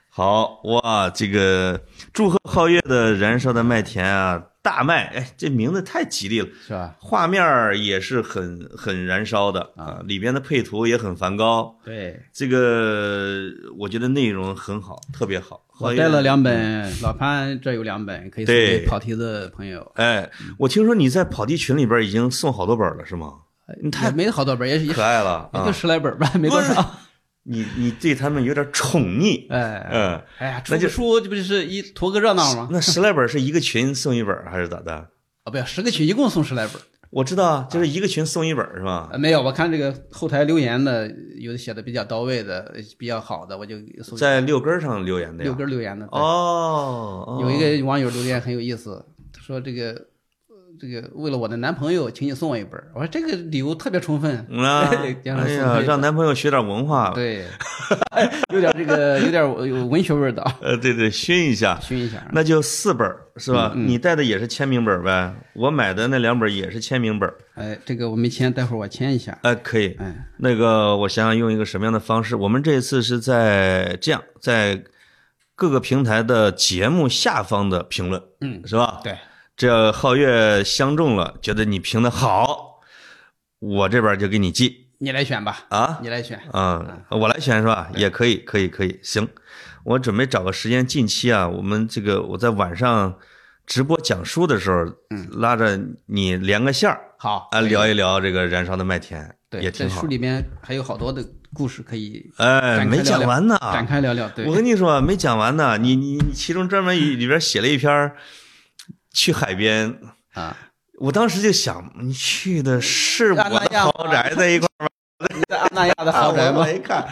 S1: 好哇，这个祝贺皓月的燃烧的麦田啊，大卖，哎，这名字太吉利了。
S2: 是吧？
S1: 画面也是很很燃烧的啊，里边的配图也很梵高。
S2: 对，
S1: 这个我觉得内容很好，特别好。
S2: 我带了两本，老潘这有两本，可以送
S1: 对
S2: 给跑题的朋友。
S1: 哎，我听说你在跑题群里边已经送好多本了，是吗？你太
S2: 没好多本，也是也
S1: 可爱了啊
S2: 也就！十来本吧，没多少。
S1: 你你对他们有点宠溺，
S2: 哎，
S1: 嗯，
S2: 哎呀，
S1: 那就
S2: 书这不就是一图个热闹吗？
S1: 那十来本是一个群送一本还是咋的？
S2: 啊，不要，十个群一共送十来本。
S1: 我知道啊，就是一个群送一本是吧？
S2: 呃，没有，我看这个后台留言的，有的写的比较到位的，比较好的，我就送
S1: 在六根上留言的呀。
S2: 六根留言的。
S1: 哦，哦
S2: 有一个网友留言很有意思，他说这个呃这个为了我的男朋友，请你送我一本。我说这个理由特别充分，
S1: 嗯啊，[laughs] 哎呀，让男朋友学点文化，
S2: 对，[laughs] 有点这个有点有文学味儿的，[laughs]
S1: 呃，对对，熏一下，
S2: 熏一下。
S1: 那就四本是吧？
S2: 嗯
S1: 你带的也是签名本呗？我买的那两本也是签名本，
S2: 哎，这个我没签，待会儿我签一下。
S1: 哎，可以。
S2: 哎，
S1: 那个，我想想用一个什么样的方式？我们这次是在这样，在各个平台的节目下方的评论，
S2: 嗯，
S1: 是吧？
S2: 对，
S1: 这皓月相中了，觉得你评的好，我这边就给你寄
S2: 你来选吧，
S1: 啊
S2: 你来选。
S1: 啊，我来选是吧？也可以，可以，可以，行。我准备找个时间，近期啊，我们这个我在晚上直播讲书的时候，
S2: 嗯
S1: 拉着你连个线儿
S2: 好
S1: 啊，聊一聊这个燃烧的麦田，
S2: 对，
S1: 也挺好
S2: 书。里面还有好多的故事可以
S1: 哎，没讲完呢，
S2: 展开聊聊。对，
S1: 我跟你说，没讲完呢。你你你，其中专门里 [laughs] 边写了一篇儿去海边，
S2: 啊，
S1: 我当时就想，你去的是我的豪宅在一块儿
S2: 你在阿那亚的豪宅吗？
S1: 一看，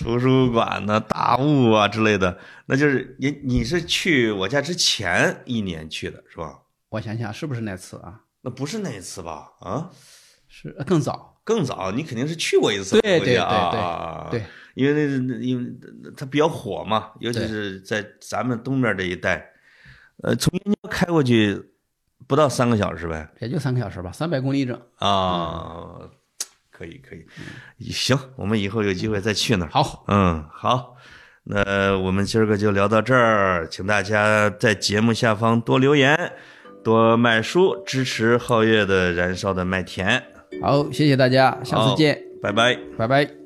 S1: 图书馆呢、大雾啊之类的，那就是你你是去我家之前一年去的是吧？
S2: 我想想是不是那次啊？
S1: 那不是那一次吧？啊，
S2: 是呃更早。
S1: 更早，你肯定是去过一次
S2: 对对
S1: 对啊
S2: 对对，
S1: 因为那那因为它比较火嘛，尤其是在咱们东边这一带，呃，从燕郊开过去不到三个小时呗。
S2: 也就三个小时吧，三百公里整。
S1: 啊，可以可以，行，我们以后有机会再去那儿。
S2: 好，
S1: 嗯，好，那我们今儿个就聊到这儿，请大家在节目下方多留言，多买书，支持皓月的燃烧的麦田。
S2: 好，谢谢大家，下次
S1: 好
S2: 见，
S1: 拜拜。
S2: 拜拜。